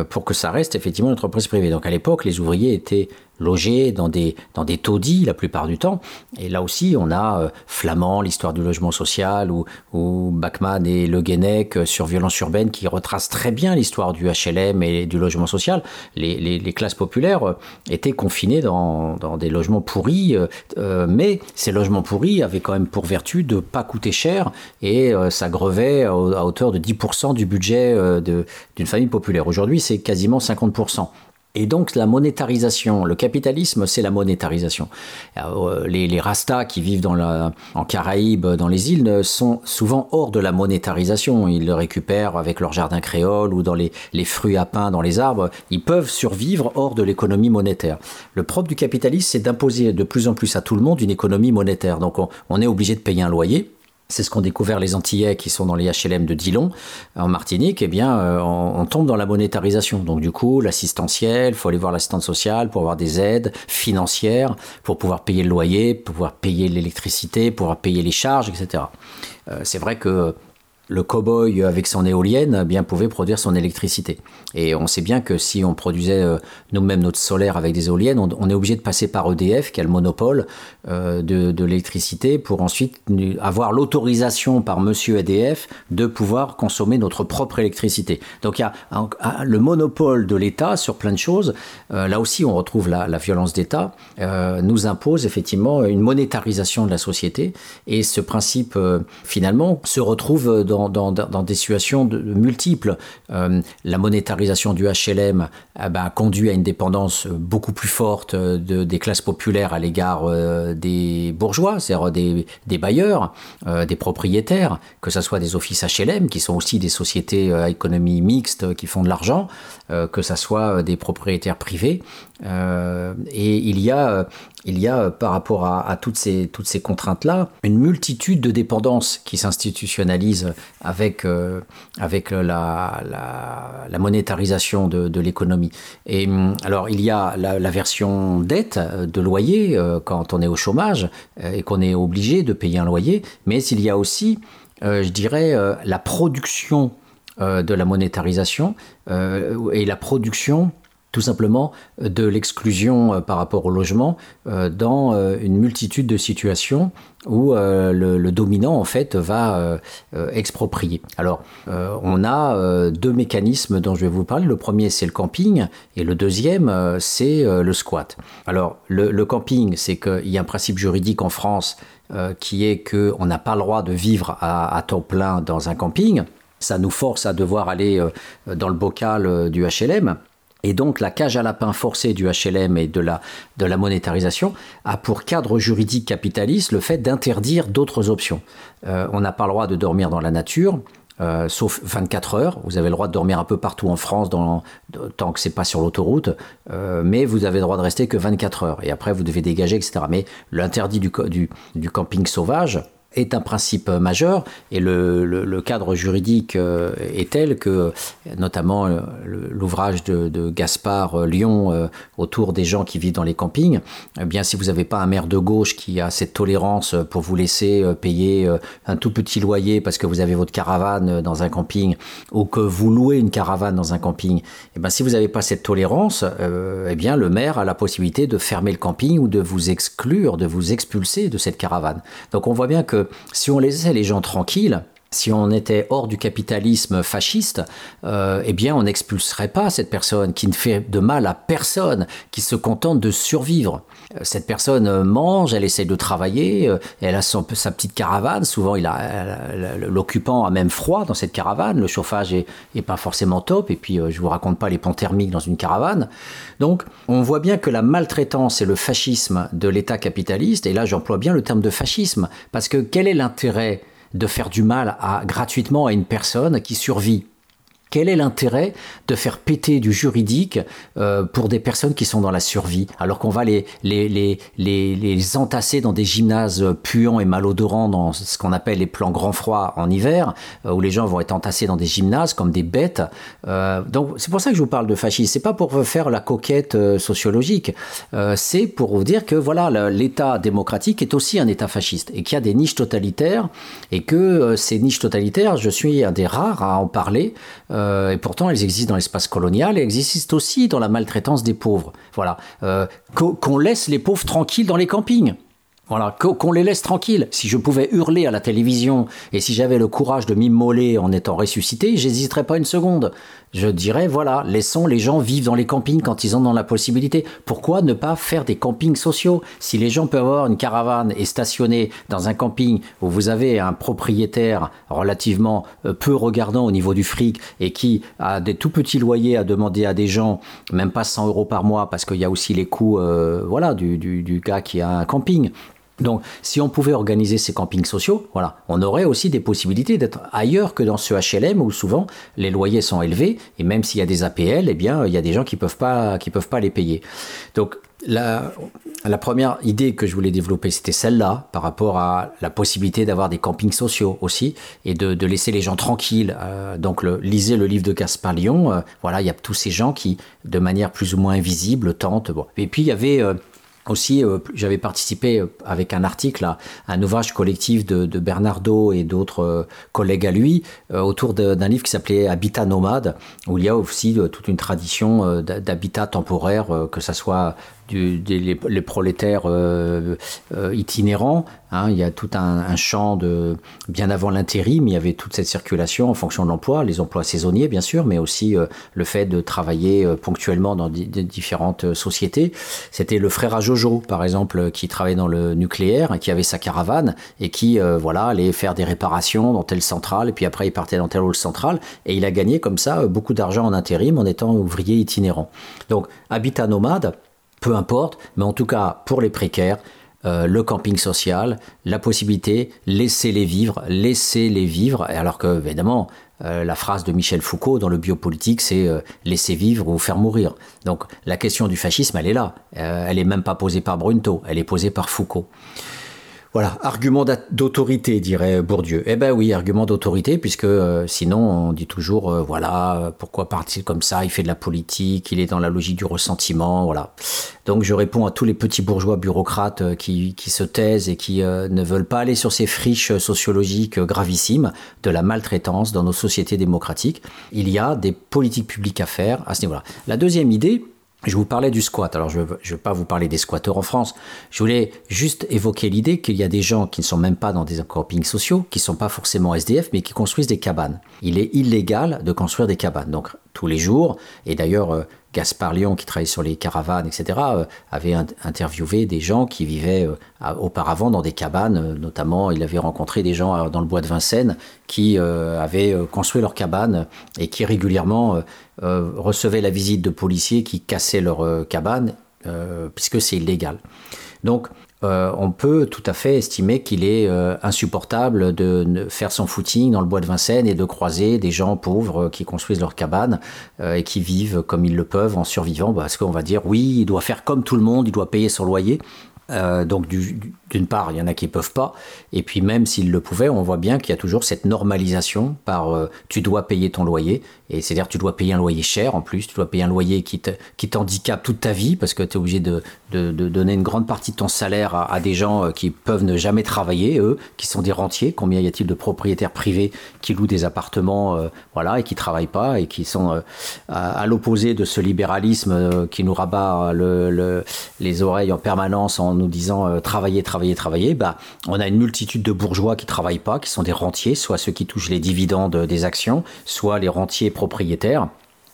pour que ça reste effectivement une entreprise privée. Donc à l'époque, les ouvriers étaient logés dans des, dans des taudis la plupart du temps. Et là aussi, on a euh, Flamand, l'histoire du logement social, ou, ou Bachmann et Le Guenec euh, sur violence urbaine, qui retracent très bien l'histoire du HLM et du logement social. Les, les, classes populaires euh, étaient confinées dans, dans des logements pourris, mais ces logements pourris avaient quand même pour vertu de pas coûter cher, et ça grevait à, à, hauteur de 10% du budget d'une famille populaire. Aujourd'hui, c'est quasiment 50%. Et donc la monétarisation, le capitalisme, c'est la monétarisation. Euh, les, les Rastas qui vivent dans la, en Caraïbes, dans les îles, sont souvent hors de la monétarisation. Ils le récupèrent avec leur jardin créole ou dans les, les fruits à pain dans les arbres. Ils peuvent survivre hors de l'économie monétaire. Le propre du capitalisme, c'est d'imposer de plus en plus à tout le monde une économie monétaire. Donc on, on est obligé de payer un loyer c'est ce qu'ont découvert les Antillais qui sont dans les HLM de Dillon, en Martinique, eh bien, euh, on, tombe dans la monétarisation. Donc, du coup, l'assistentiel, il faut aller voir l'assistante sociale pour avoir des aides financières, pour pouvoir payer le loyer, pour pouvoir payer l'électricité, pour pouvoir payer les charges, etc. Euh, c'est vrai que le cow-boy avec son éolienne bien pouvait produire son électricité. Et on sait bien que si on produisait euh, nous-mêmes notre solaire avec des éoliennes, on, est obligé de passer par EDF, qui a le monopole euh, de, l'électricité, pour ensuite avoir l'autorisation par Monsieur EDF de pouvoir consommer notre propre électricité. Donc il y a un, le monopole de l'État sur plein de choses. Euh, là aussi, on retrouve la, violence d'État. Nous impose effectivement une monétarisation de la société. Et ce principe, finalement, se retrouve dans dans, des situations multiples. Euh, la monétarisation du HLM eh ben, conduit à une dépendance beaucoup plus forte de, des classes populaires à l'égard euh, des bourgeois, c'est-à-dire des, bailleurs, euh, des propriétaires, que ce soit des offices HLM, qui sont aussi des sociétés à économie mixte qui font de l'argent, euh, que ce soit des propriétaires privés. Euh, et il y a, il y a par rapport à, toutes ces, toutes ces contraintes-là, une multitude de dépendances qui s'institutionnalisent avec, euh, avec la, la, monétarisation de, l'économie. Et alors, il y a la, version dette de loyer euh, quand on est au chômage euh, et qu'on est obligé de payer un loyer, mais il y a aussi, euh, je dirais, la production de la monétarisation et la production tout simplement de l'exclusion par rapport au logement dans une multitude de situations où le, dominant en fait va exproprier. Alors on a deux mécanismes dont je vais vous parler. Le premier c'est le camping et le deuxième c'est le squat. Alors le, camping c'est qu'il y a un principe juridique en France euh, qui est qu'on n'a pas le droit de vivre à, temps plein dans un camping. Ça nous force à devoir aller euh, dans le bocal euh, du HLM. Et donc la cage à lapin forcée du HLM et de la, de la monétarisation a pour cadre juridique capitaliste le fait d'interdire d'autres options. Euh, on n'a pas le droit de dormir dans la nature, euh, sauf 24 heures. Vous avez le droit de dormir un peu partout en France tant que c'est pas sur l'autoroute, euh, mais vous avez le droit de rester que 24 heures. Et après, vous devez dégager, etc. Mais l'interdit du, du, camping sauvage est un principe majeur et le, le, cadre juridique euh, est tel que, notamment euh, l'ouvrage de, Gaspard euh, Lyon autour des gens qui vivent dans les campings, eh bien si vous n'avez pas un maire de gauche qui a cette tolérance pour vous laisser payer un tout petit loyer parce que vous avez votre caravane dans un camping ou que vous louez une caravane dans un camping, eh bien si vous n'avez pas cette tolérance, eh bien le maire a la possibilité de fermer le camping ou de vous exclure, de vous expulser de cette caravane. Donc on voit bien que si on laissait les gens tranquilles, si on était hors du capitalisme fasciste, euh, eh bien, on n'expulserait pas cette personne qui ne fait de mal à personne, qui se contente de survivre. Euh, cette personne euh, mange, elle essaie de travailler, elle a sa petite caravane. Souvent, l'occupant a même froid dans cette caravane. Le chauffage est, pas forcément top. Et puis, je vous raconte pas les ponts thermiques dans une caravane. Donc, on voit bien que la maltraitance et le fascisme de l'État capitaliste, et là, j'emploie bien le terme de fascisme, parce que quel est l'intérêt de faire du mal à, gratuitement à une personne qui survit quel est l'intérêt de faire péter du juridique euh, pour des personnes qui sont dans la survie, alors qu'on va les, les, les, les, entasser dans des gymnases puants et malodorants dans ce qu'on appelle les plans grand froid en hiver, euh, où les gens vont être entassés dans des gymnases comme des bêtes. Euh, donc c'est pour ça que je vous parle de fascisme. C'est pas pour faire la coquette sociologique. c'est pour vous dire que voilà, l'État démocratique est aussi un État fasciste et qu'il y a des niches totalitaires et que ces niches totalitaires, je suis un des rares à en parler. Euh, et pourtant elles existent dans l'espace colonial et existent aussi dans la maltraitance des pauvres. Voilà, euh, qu'on laisse les pauvres tranquilles dans les campings. Voilà, qu'on les laisse tranquilles. Si je pouvais hurler à la télévision et si j'avais le courage de m'immoler en étant ressuscité, j'hésiterais pas une seconde. Je dirais, voilà, laissons les gens vivre dans les campings quand ils en ont la possibilité. Pourquoi ne pas faire des campings sociaux? Si les gens peuvent avoir une caravane et stationner dans un camping où vous avez un propriétaire relativement euh, peu regardant au niveau du fric et qui a des tout petits loyers à demander à des gens, même pas 100 euros par mois, parce qu'il y a aussi les coûts, euh, voilà, du, gars qui a un camping. Donc, si on pouvait organiser ces campings sociaux, voilà, on aurait aussi des possibilités d'être ailleurs que dans ce HLM où souvent les loyers sont élevés et même s'il y a des APL, eh bien, il y a des gens qui peuvent peuvent pas les payer. Donc, la, la première idée que je voulais développer, c'était celle-là, par rapport à la possibilité d'avoir des campings sociaux aussi, et de, laisser les gens tranquilles. Euh, donc, le, lisez le livre de Gaspard Lyon, euh, voilà, il y a tous ces gens qui, de manière plus ou moins invisible, tentent. Et puis, il y avait euh, aussi, euh, j'avais participé euh, avec un article à un ouvrage collectif de, Bernardo et d'autres euh, collègues à lui autour d'un livre qui s'appelait Habitat nomade, où il y a aussi toute une tradition d'habitat temporaire, que ce soit du, des, les, prolétaires euh, euh, itinérants. Hein, il y a tout un, un, champ de bien avant l'intérim, il y avait toute cette circulation en fonction de l'emploi, les emplois saisonniers bien sûr, mais aussi euh, le fait de travailler ponctuellement dans des différentes sociétés. C'était le frère à Jojo par exemple qui travaillait dans le nucléaire qui avait sa caravane et qui voilà allait faire des réparations dans telle centrale et puis après il partait dans telle autre centrale et il a gagné comme ça beaucoup d'argent en intérim en étant ouvrier itinérant. Donc habitat nomade peu importe, mais en tout cas pour les précaires, euh, le camping social, la possibilité, laissez-les vivre, laissez-les vivre, alors que évidemment, euh, la phrase de Michel Foucault dans le biopolitique, c'est euh, laisser vivre ou faire mourir. Donc la question du fascisme, elle est là. elle n'est même pas posée par Brunto, elle est posée par Foucault. Voilà, argument d'autorité, dirait Bourdieu. Eh ben oui, argument d'autorité, puisque euh, sinon on dit toujours, euh, voilà, pourquoi partir comme ça? Il fait de la politique, il est dans la logique du ressentiment, voilà. Donc je réponds à tous les petits bourgeois bureaucrates euh, qui, qui se taisent et qui ne veulent pas aller sur ces friches sociologiques gravissimes de la maltraitance dans nos sociétés démocratiques. Il y a des politiques publiques à faire à ce niveau-là. La deuxième idée, je vous parlais du squat. Alors, je ne vais pas vous parler des squatteurs en France. Je voulais juste évoquer l'idée qu'il y a des gens qui ne sont même pas dans des campings sociaux, qui ne sont pas forcément SDF, mais qui construisent des cabanes. Il est illégal de construire des cabanes. Donc, tous les jours, et d'ailleurs, euh, Gaspard Lyon, qui travaille sur les caravanes, etc., euh, avait interviewé des gens qui vivaient euh, auparavant dans des cabanes. notamment, il avait rencontré des gens dans le bois de Vincennes qui avaient construit leurs cabanes et qui régulièrement recevaient la visite de policiers qui cassaient leurs cabanes, puisque c'est illégal. Donc, euh, on peut tout à fait estimer qu'il est euh, insupportable de faire son footing dans le bois de Vincennes et de croiser des gens pauvres qui construisent leur cabane euh, et qui vivent comme ils le peuvent en survivant, parce qu'on va dire oui, il doit faire comme tout le monde, il doit payer son loyer. Euh, donc d'une part, il y en a qui ne peuvent pas, et puis même s'ils le pouvaient, on voit bien qu'il y a toujours cette normalisation par euh, tu dois payer ton loyer, et c'est-à-dire tu dois payer un loyer cher en plus, tu dois payer un loyer qui t'handicape qui toute ta vie, parce que tu es obligé de, de, donner une grande partie de ton salaire à, des gens euh, qui peuvent ne jamais travailler, eux, qui sont des rentiers. Combien y a-t-il de propriétaires privés qui louent des appartements voilà, et qui travaillent pas, et qui sont à, l'opposé de ce libéralisme qui nous rabat le, les oreilles en permanence en nous disant euh, travailler, travailler, travailler, bah, on a une multitude de bourgeois qui travaillent pas, qui sont des rentiers, soit ceux qui touchent les dividendes des actions, soit les rentiers propriétaires.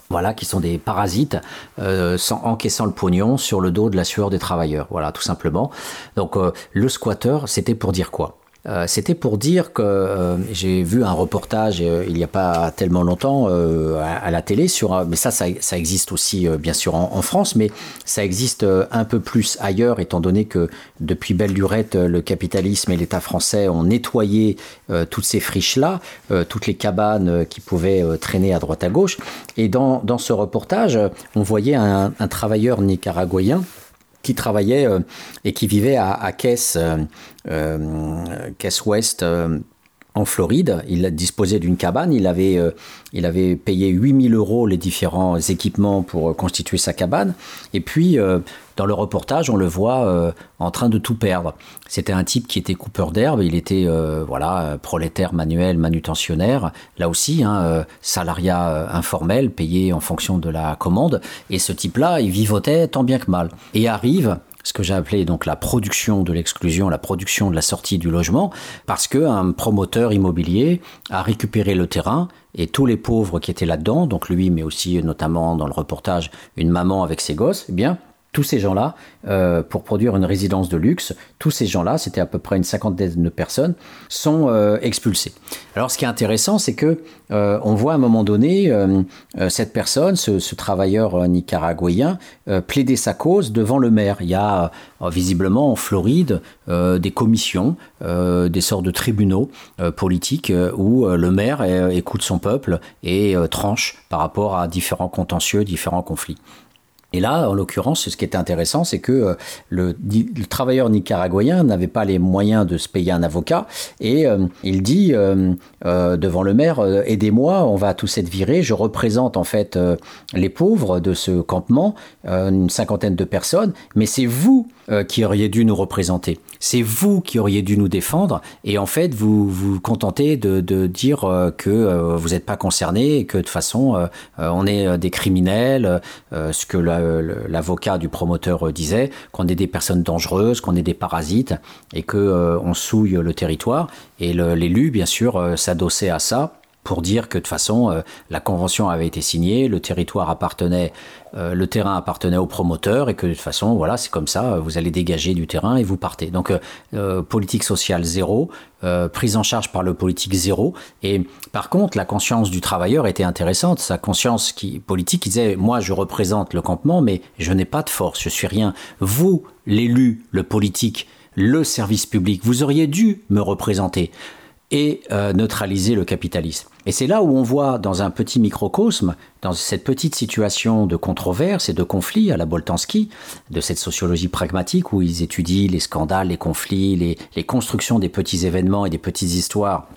Voilà, qui sont des parasites, euh, encaissant le pognon sur le dos de la sueur des travailleurs. Voilà, tout simplement. Donc, euh, le squatter, c'était pour dire quoi? Euh, c'était pour dire que euh, j'ai vu un reportage euh, il n'y a pas tellement longtemps à, la télé sur, mais ça, ça, existe aussi bien sûr en, France, mais ça existe un peu plus ailleurs, étant donné que depuis belle lurette, le capitalisme et l'État français ont nettoyé toutes ces friches-là, toutes les cabanes qui pouvaient traîner à droite à gauche. Et dans, dans ce reportage, on voyait un, un travailleur nicaraguayen qui travaillait euh, et qui vivait à, à Caisse, Caisse Ouest en Floride. Il disposait d'une cabane. Il avait, il avait payé 8000 euros les différents équipements pour constituer sa cabane. Et puis, dans le reportage, on le voit euh, en train de tout perdre. C'était un type qui était coupeur d'herbe, il était euh, voilà prolétaire manuel, manutentionnaire, là aussi hein, euh, salariat informel, payé en fonction de la commande. Et ce type-là, il vivotait tant bien que mal. Et arrive ce que j'ai appelé donc la production de l'exclusion, la production de la sortie du logement, parce qu'un promoteur immobilier a récupéré le terrain et tous les pauvres qui étaient là-dedans, donc lui, mais aussi notamment dans le reportage une maman avec ses gosses, eh bien tous ces gens-là, euh, pour produire une résidence de luxe, tous ces gens-là, c'était à peu près une cinquantaine de personnes, sont euh, expulsés. Alors ce qui est intéressant, c'est que euh, on voit à un moment donné cette personne, ce, travailleur nicaraguayen, plaider sa cause devant le maire. Il y a visiblement en Floride des commissions, des sortes de tribunaux politiques où le maire écoute son peuple et tranche par rapport à différents contentieux, différents conflits. Et là, en l'occurrence, ce qui était intéressant, c'est que euh, le, travailleur nicaraguayen n'avait pas les moyens de se payer un avocat et euh, il dit euh, devant le maire aidez-moi, on va tous être virés. Je représente en fait les pauvres de ce campement, une cinquantaine de personnes, mais c'est vous qui auriez dû nous représenter. C'est vous qui auriez dû nous défendre et en fait vous vous contentez de, dire que vous n'êtes pas concerné et que de toute façon on est des criminels, ce que la euh, l'avocat du promoteur euh, disait, qu'on est des personnes dangereuses, qu'on est des parasites et que euh, on souille le territoire. Et l'élu, bien sûr, s'adossait à ça pour dire que de toute façon, la convention avait été signée, le territoire appartenait, le terrain appartenait au promoteur et que de toute façon, voilà, c'est comme ça, vous allez dégager du terrain et vous partez. Donc, politique sociale zéro, euh, prise en charge par le politique zéro. Et par contre, la conscience du travailleur était intéressante. Sa conscience qui, politique, disait, moi, je représente le campement, mais je n'ai pas de force, je suis rien. Vous, l'élu, le politique, le service public, vous auriez dû me représenter et euh, neutraliser le capitalisme. Et c'est là où on voit dans un petit microcosme, dans cette petite situation de controverse et de conflit à la Boltanski, de cette sociologie pragmatique où ils étudient les scandales, les conflits, les, les constructions des petits événements et des petites histoires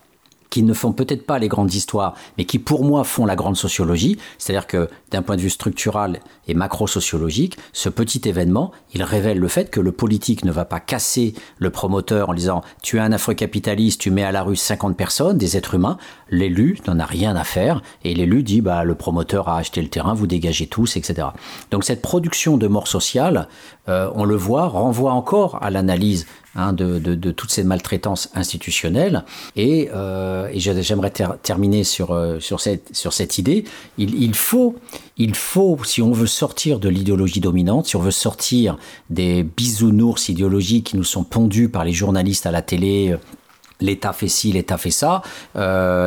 qui ne font peut-être pas les grandes histoires, mais qui pour moi font la grande sociologie. C'est-à-dire que d'un point de vue structural et macro-sociologique, ce petit événement, il révèle le fait que le politique ne va pas casser le promoteur en disant tu es un afro-capitaliste, tu mets à la rue 50 personnes, des êtres humains. L'élu n'en a rien à faire et l'élu dit bah le promoteur a acheté le terrain, vous dégagez tous, etc. Donc cette production de mort sociale, euh, on le voit, renvoie encore à l'analyse Hein, de, toutes ces maltraitances institutionnelles. Et, euh, j'aimerais terminer sur, euh, sur, cette, idée. Il, faut, il faut, si on veut sortir de l'idéologie dominante, si on veut sortir des bisounours idéologiques qui nous sont pondus par les journalistes à la télé, euh, L'État fait ci, l'État fait ça,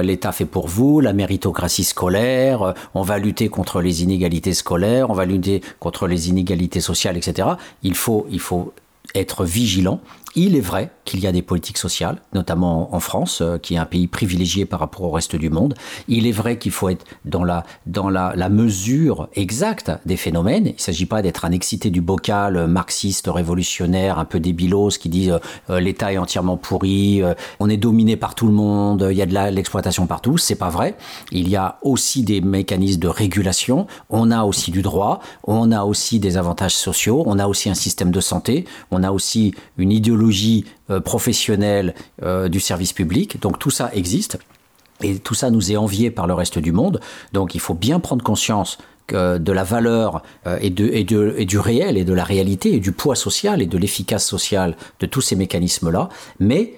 l'État fait pour vous, la méritocratie scolaire, on va lutter contre les inégalités scolaires, on va lutter contre les inégalités sociales, etc. Il faut, il faut être vigilant. Il est vrai qu'il y a des politiques sociales, notamment en France, euh, qui est un pays privilégié par rapport au reste du monde. Il est vrai qu'il faut être dans la, dans la, la mesure exacte des phénomènes. Il ne s'agit pas d'être un excité du bocal euh, marxiste, révolutionnaire, un peu débilos, qui dit euh, l'État est entièrement pourri, on est dominé par tout le monde, il y a de l'exploitation partout. C'est pas vrai. Il y a aussi des mécanismes de régulation. On a aussi du droit. On a aussi des avantages sociaux. On a aussi un système de santé. On a aussi une idéologie euh, professionnelle euh, du service public. Donc tout ça existe. Et tout ça nous est envié par le reste du monde. Donc il faut bien prendre conscience que de la valeur euh, et, de, et, et du réel et de la réalité et du poids social et de l'efficace sociale de tous ces mécanismes-là. Mais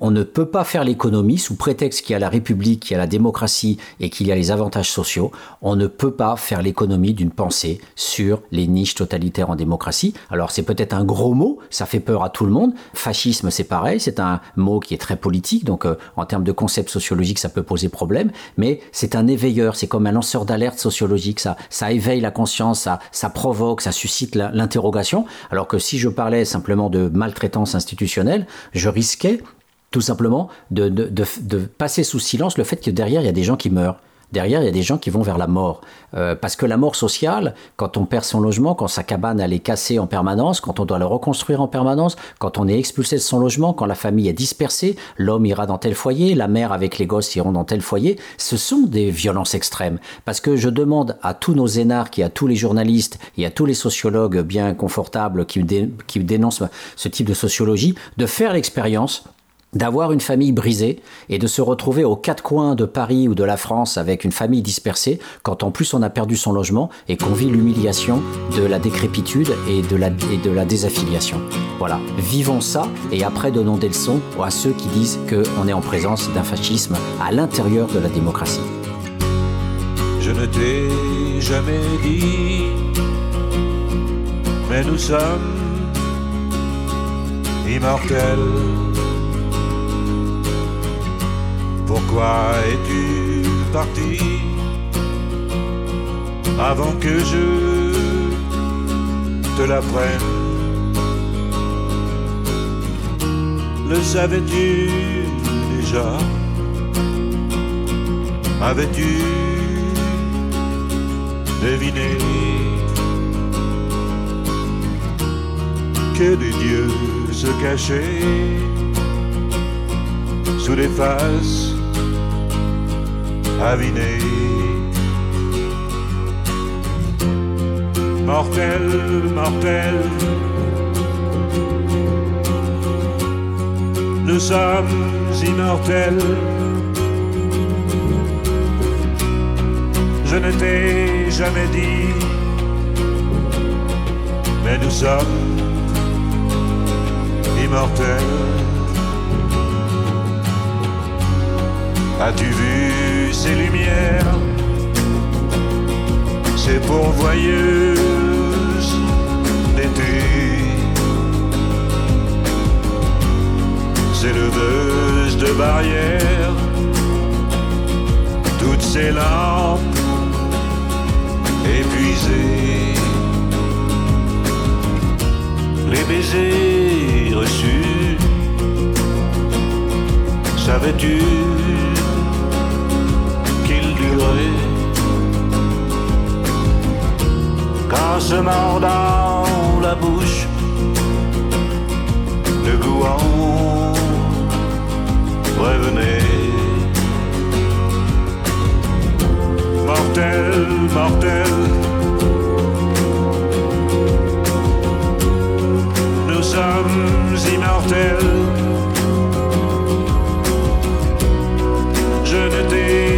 on ne peut pas faire l'économie sous prétexte qu'il y a la République, qu'il y a la démocratie et qu'il y a les avantages sociaux. On ne peut pas faire l'économie d'une pensée sur les niches totalitaires en démocratie. Alors c'est peut-être un gros mot, ça fait peur à tout le monde. Fascisme, c'est pareil, c'est un mot qui est très politique, donc euh, en termes de concept sociologique, ça peut poser problème. Mais c'est un éveilleur, c'est comme un lanceur d'alerte sociologique. Ça, éveille la conscience, ça, provoque, ça suscite l'interrogation. Alors que si je parlais simplement de maltraitance institutionnelle, je risquais tout simplement de, de, de, passer sous silence le fait que derrière, il y a des gens qui meurent. Derrière, il y a des gens qui vont vers la mort. Euh, parce que la mort sociale, quand on perd son logement, quand sa cabane elle est cassée en permanence, quand on doit le reconstruire en permanence, quand on est expulsé de son logement, quand la famille est dispersée, l'homme ira dans tel foyer, la mère avec les gosses iront dans tel foyer, ce sont des violences extrêmes. Parce que je demande à tous nos énarques et à tous les journalistes et à tous les sociologues bien confortables qui, dé- qui dénoncent ce type de sociologie de faire l'expérience d'avoir une famille brisée et de se retrouver aux quatre coins de Paris ou de la France avec une famille dispersée quand en plus on a perdu son logement et qu'on vit l'humiliation de la décrépitude et de la, désaffiliation. Voilà, vivons ça et après donnons des leçons à ceux qui disent qu'on est en présence d'un fascisme à l'intérieur de la démocratie. Je ne t'ai jamais dit, mais nous sommes immortels. Pourquoi es-tu parti avant que je te l'apprenne? Le savais-tu déjà? Avais-tu deviné? Que des dieux se cachaient sous des faces avinées. Mortel, mortel, nous sommes immortels. Je ne t'ai jamais dit, mais nous sommes immortels. As-tu vu ces pourvoyeuses d'été Ces leveuses de barrières, toutes ces lampes épuisées, les baisers reçus, savais-tu qu'il durait Qu'en se mordant la bouche, le goût en revenait. Mortel, mortel, nous sommes immortels. Je ne t'ai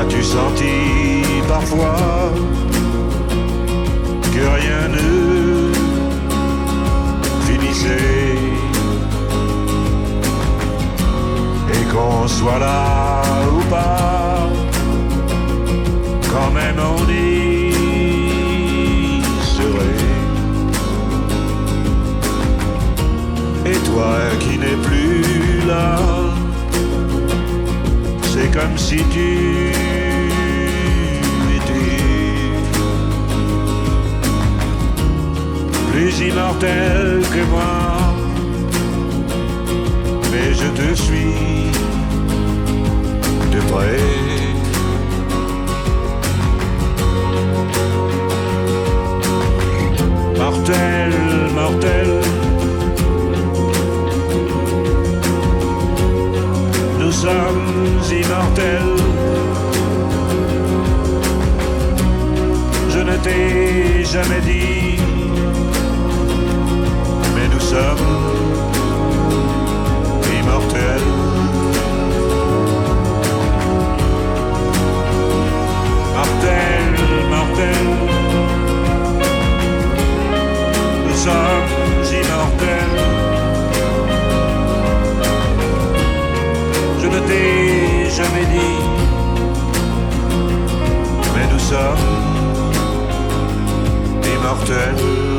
As-tu senti parfois que rien ne finissait? Et qu'on soit là ou pas, quand même on y Et toi qui n'es plus là, c'est comme si tu étais plus immortel que moi. Mais je te suis de près. Mortel, mortel. Je ne t'ai jamais dit, mais nous sommes sommes immortels.